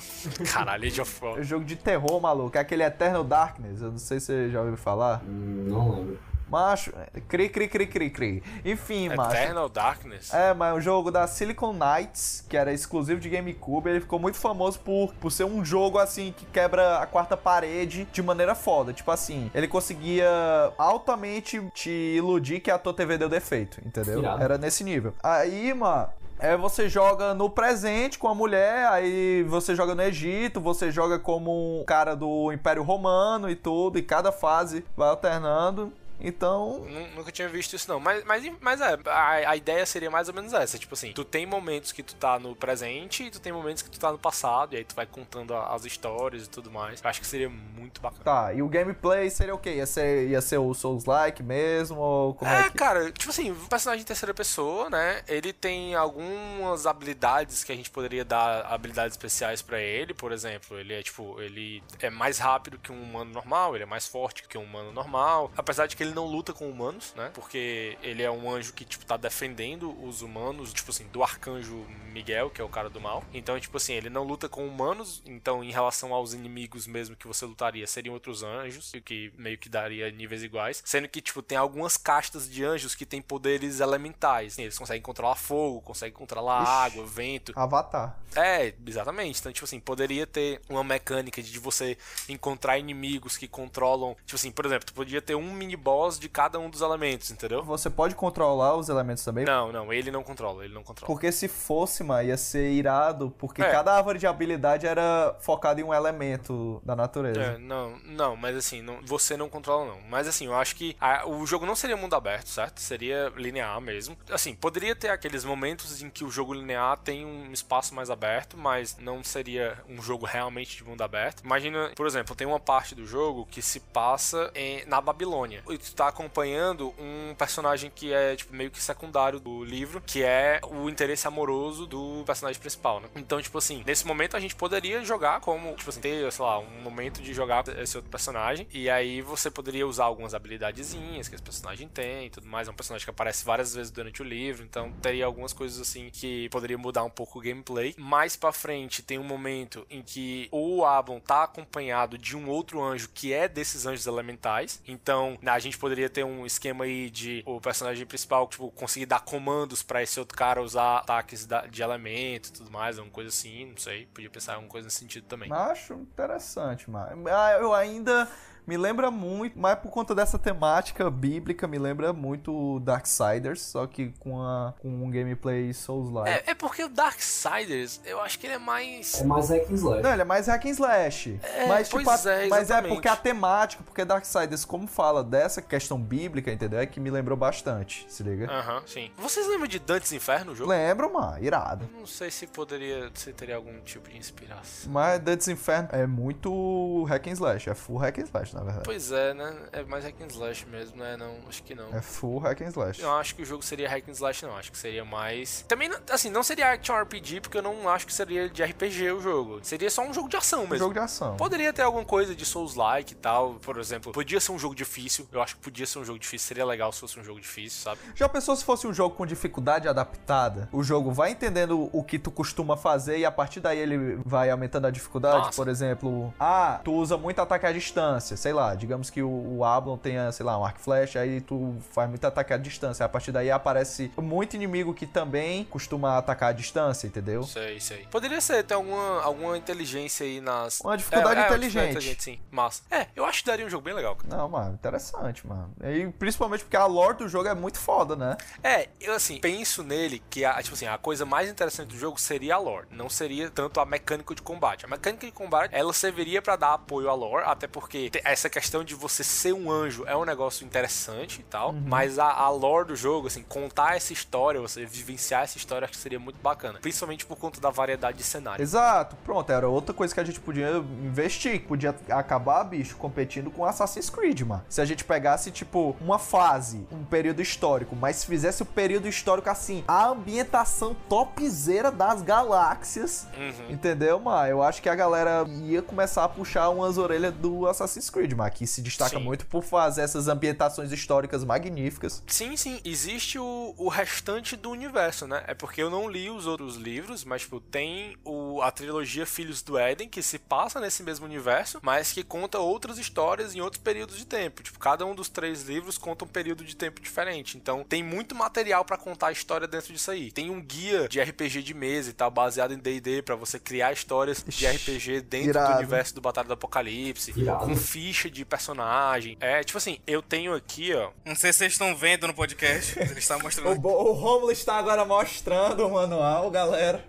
S3: Caralho, Age of War.
S1: É um jogo de terror, maluco. É aquele Eternal Darkness. Eu não sei se você já ouviu falar.
S9: Não lembro.
S1: Macho, cri, cri, cri, cri, cri. Enfim, macho.
S3: Eternal Darkness.
S1: É, mas é um jogo da Silicon Knights, que era exclusivo de GameCube. Ele ficou muito famoso por, por ser um jogo, assim, que quebra a quarta parede de maneira foda. Tipo assim, ele conseguia altamente te iludir que a tua TV deu defeito, entendeu?
S9: Irado.
S1: Era nesse nível. Aí, mano. É, você joga no presente com a mulher, aí você joga no Egito, você joga como um cara do Império Romano e tudo, e cada fase vai alternando. Então,
S3: Nu- Nunca tinha visto isso, não. Mas, mas, mas é, a, a ideia seria mais ou menos essa. Tipo assim, tu tem momentos que tu tá no presente e tu tem momentos que tu tá no passado. E aí tu vai contando as histórias e tudo mais. Eu acho que seria muito bacana.
S1: Tá, e o gameplay seria o quê? Ia ser, ia ser o Souls-like mesmo? Ou como é,
S3: É,
S1: que...
S3: cara, tipo assim, o personagem em terceira pessoa, né? Ele tem algumas habilidades que a gente poderia dar habilidades especiais pra ele, por exemplo. Ele é tipo, ele é mais rápido que um humano normal, ele é mais forte que um humano normal. Apesar de que ele não luta com humanos, né? Porque ele é um anjo que, tipo, tá defendendo os humanos, tipo assim, do arcanjo Miguel, que é o cara do mal. Então, tipo assim, ele não luta com humanos, então em relação aos inimigos mesmo que você lutaria, seriam outros anjos, o que meio que daria níveis iguais. Sendo que, tipo, tem algumas castas de anjos que têm poderes elementais. Eles conseguem controlar fogo, conseguem controlar
S1: Ixi.
S3: água, vento.
S1: Avatar.
S3: É, exatamente. Então, tipo assim, poderia ter uma mecânica de você encontrar inimigos que controlam. Tipo assim, por exemplo, tu podia ter um mini boss de cada um dos elementos, entendeu?
S1: Você pode controlar os elementos também?
S3: Não, não, ele não controla, ele não controla.
S1: Porque se fosse, mano, ia ser irado, porque
S3: É.
S1: cada árvore de habilidade era focada em um elemento da natureza.
S3: É, não, não, mas assim, não- você não controla não. Mas assim, eu acho que a- o jogo não seria mundo aberto, certo? Seria linear mesmo. Assim, poderia ter aqueles momentos em que o jogo linear tem um espaço mais aberto, mas não seria um jogo realmente de mundo aberto. Imagina, por exemplo, tem uma parte do jogo que se passa em- na Babilônia. Tu tá acompanhando um personagem que é, tipo, meio que secundário do livro, que é o interesse amoroso do personagem principal, né? Então, tipo assim, nesse momento a gente poderia jogar como, tipo assim, ter, sei lá, um momento de jogar esse outro personagem. E aí você poderia usar algumas habilidadezinhas que esse personagem tem e tudo mais. É um personagem que aparece várias vezes durante o livro, então teria algumas coisas assim que poderia mudar um pouco o gameplay. Mais pra frente tem um momento em que o Ablon tá acompanhado de um outro anjo que é desses anjos elementais. Então, a gente poderia ter um esquema aí de o personagem principal, tipo, conseguir dar comandos pra esse outro cara usar ataques de elemento e tudo mais, alguma coisa assim, não sei. Podia pensar em alguma coisa nesse sentido também.
S1: Acho interessante, mano. Ah, Eu ainda me lembra muito, mas por conta dessa temática bíblica, me lembra muito Darksiders, só que com, a, com um gameplay Souls-like.
S3: É, é porque o Darksiders, eu acho que ele é mais.
S9: É mais hack and slash.
S1: Não, ele é mais hack and slash.
S3: É,
S1: mas, tipo,
S3: pois
S1: a-
S3: é,
S1: mas é porque a temática, porque Darksiders, como fala dessa questão bíblica, entendeu? É que me lembrou bastante, se liga?
S3: Aham, sim. Vocês lembram de Dantes Inferno, o jogo?
S1: Lembro, mano, irado.
S3: Não sei se poderia, se teria algum tipo de inspiração.
S1: Mas Dantes Inferno é muito hack and slash, é full hack and slash, na verdade.
S3: Pois é, né? É mais hack and slash mesmo, né? Não, acho que não.
S1: É full hack and slash.
S3: Não acho que o jogo seria hack and slash, não. Acho que seria mais. Também, não- assim, não seria action RPG, porque eu não acho que seria de RPG o jogo. Seria só um jogo de ação mesmo.
S1: jogo de ação.
S3: Poderia ter alguma coisa de Souls-like e tal, por exemplo. Podia ser um jogo difícil. Eu acho que podia ser um jogo difícil. Seria legal se fosse um jogo difícil, sabe?
S1: Já pensou se fosse um jogo com dificuldade adaptada? O jogo vai entendendo o que tu costuma fazer e a partir daí ele vai aumentando a dificuldade?
S3: Nossa.
S1: Por exemplo, ah, tu usa muito ataque à distância, sei lá, digamos que o, o Ablon tenha, sei lá, um arco flecha, aí tu faz muito ataque à distância. A partir daí aparece muito inimigo que também costuma atacar à distância, entendeu?
S3: Sei, sei. Poderia ser ter alguma, alguma inteligência aí nas.
S1: Uma dificuldade
S3: É, é,
S1: inteligente.
S3: dificuldade sim. Massa. É, eu acho que daria um jogo bem legal, cara.
S1: Não, mano, interessante, mano. E principalmente porque a lore do jogo é muito foda, né?
S3: É, eu assim, penso nele que a, tipo assim, a coisa mais interessante do jogo seria a lore, não seria tanto a mecânica de combate. A mecânica de combate, ela serviria pra dar apoio à lore, até porque essa questão de você ser um anjo é um negócio interessante e tal,
S1: Uhum.
S3: mas a, a lore do jogo, assim, contar essa história, você vivenciar essa história, acho que seria muito bacana, principalmente por conta da variedade de cenários.
S1: Exato, pronto, era outra coisa que a gente podia investir, podia acabar, bicho, competindo com Assassin's Creed, mano. Se a gente pegasse, tipo, uma fase, um período histórico, mas fizesse o período histórico assim, a ambientação topzera das galáxias,
S3: Uhum.
S1: entendeu, mano? Eu acho que a galera ia começar a puxar umas orelhas do Assassin's Creed, mano, que se destaca
S3: Sim.
S1: muito por fazer essas ambientações históricas magníficas.
S3: Sim, sim, existe o, o restante do universo, né? É porque eu não li os outros livros, mas, tipo, tem o, a trilogia Filhos do Éden, que se passa nesse mesmo universo, mas que conta outras histórias em outros períodos de tempo. Tipo, cada um dos três livros conta um período de tempo diferente. Então, tem muito material pra contar a história dentro disso aí. Tem um guia de RPG de mesa e tal, baseado em D&D, pra você criar histórias de RPG dentro
S1: irado.
S3: do universo do Batalha do Apocalipse,
S9: Irado.
S3: com ficha de personagem. É, tipo assim, eu tenho aqui, ó,
S4: Não sei se vocês estão vendo no podcast, ele está mostrando.
S1: O, o Romulo está agora mostrando o manual, galera.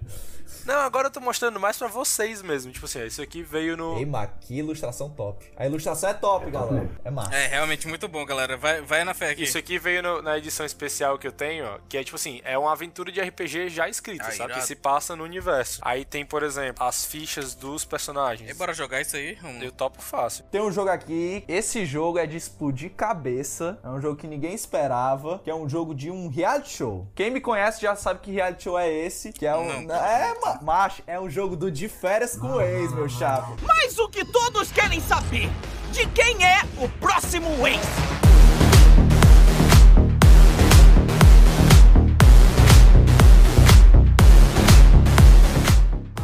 S3: Não, agora eu tô mostrando mais pra vocês mesmo. Tipo assim, isso aqui veio no.
S1: Ei, mas que ilustração top. A ilustração é top, galera. É massa.
S4: É realmente muito bom, galera. Vai, vai na fé aqui.
S3: Isso aqui veio no- na edição especial que eu tenho, ó, que é tipo assim, é uma aventura de RPG já escrita,
S4: Ah,
S3: sabe?
S4: irado.
S3: Que se passa no universo. Aí tem, por exemplo, as fichas dos personagens.
S4: E bora jogar isso aí? Vamos.
S3: Eu topo fácil.
S1: Tem um jogo aqui, esse jogo é de explodir cabeça, é um jogo que ninguém esperava, que é um jogo de um reality show. Quem me conhece já sabe que reality show é esse, que é um...
S4: Não.
S1: É, ma- macho, é um jogo do de férias com o ex, meu chapa.
S23: Mas o que todos querem saber: de quem é o próximo ex?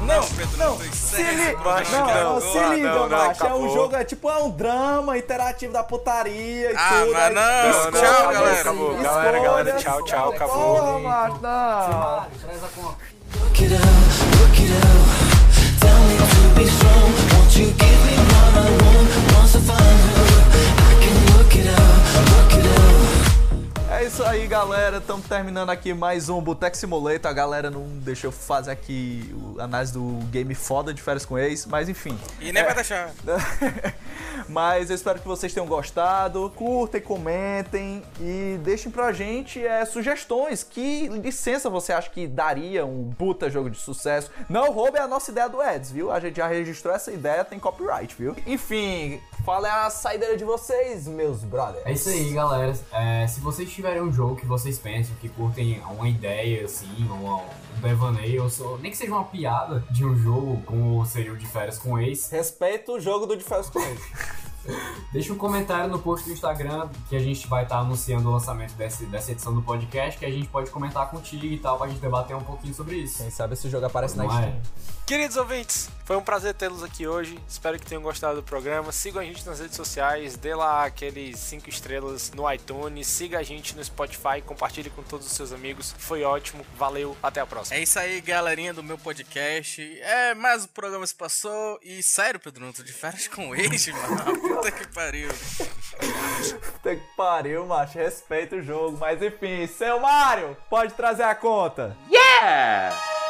S4: Não, Pedro, não,
S1: Se
S4: se
S1: liga,
S3: macho,
S1: não,
S3: não,
S1: não, se
S3: não,
S1: liga,
S3: não, não,
S1: macho. É um jogo, é tipo, é um drama interativo da putaria e
S4: Ah,
S1: tudo.
S4: mas
S1: aí
S4: não,
S1: escolhas,
S4: tchau, galera.
S3: Acabou, galera, galera, tchau, tchau, acabou.
S1: Porra, macho, não.
S2: Traz a conta.
S1: Isso aí, galera. Estamos terminando aqui mais um Boteco Simulator. A galera não deixou fazer aqui a análise do game foda de férias com ex, mas enfim.
S4: E nem
S1: É.
S4: vai deixar.
S1: Mas eu espero que vocês tenham gostado. Curtem, comentem e deixem pra gente é, sugestões. Que licença você acha que daria um puta jogo de sucesso? Não roube a nossa ideia do Eds, viu? A gente já registrou essa ideia, tem copyright, viu? Enfim, fala a saideira de vocês, meus brothers.
S2: É isso aí, galera. É, se vocês tiverem um jogo que vocês pensam, que curtem uma ideia, assim, uma, um devaneio, ou só- nem que seja uma piada de um jogo, como seria o de férias com ex,
S1: Respeita o jogo do de férias com ex.
S2: Deixa um comentário no post do Instagram que a gente vai estar anunciando o lançamento desse, dessa edição do podcast, que a gente pode comentar contigo e tal, pra gente debater um pouquinho sobre isso.
S1: Quem sabe esse jogo aparece na
S2: Não é?
S3: Queridos ouvintes, foi um prazer tê-los aqui hoje. Espero que tenham gostado do programa. Sigam a gente nas redes sociais, dê lá aqueles 5 estrelas no iTunes, siga a gente no Spotify, compartilhe com todos os seus amigos. Foi ótimo, valeu, até a próxima.
S4: É isso aí, galerinha do meu podcast. É, mais o programa se passou. E sério, Pedro, não tô de férias com o ex, mano. Puta que pariu.
S1: Puta que pariu, macho. Respeita o jogo. Mas enfim, seu Mário, pode trazer a conta.
S13: Yeah!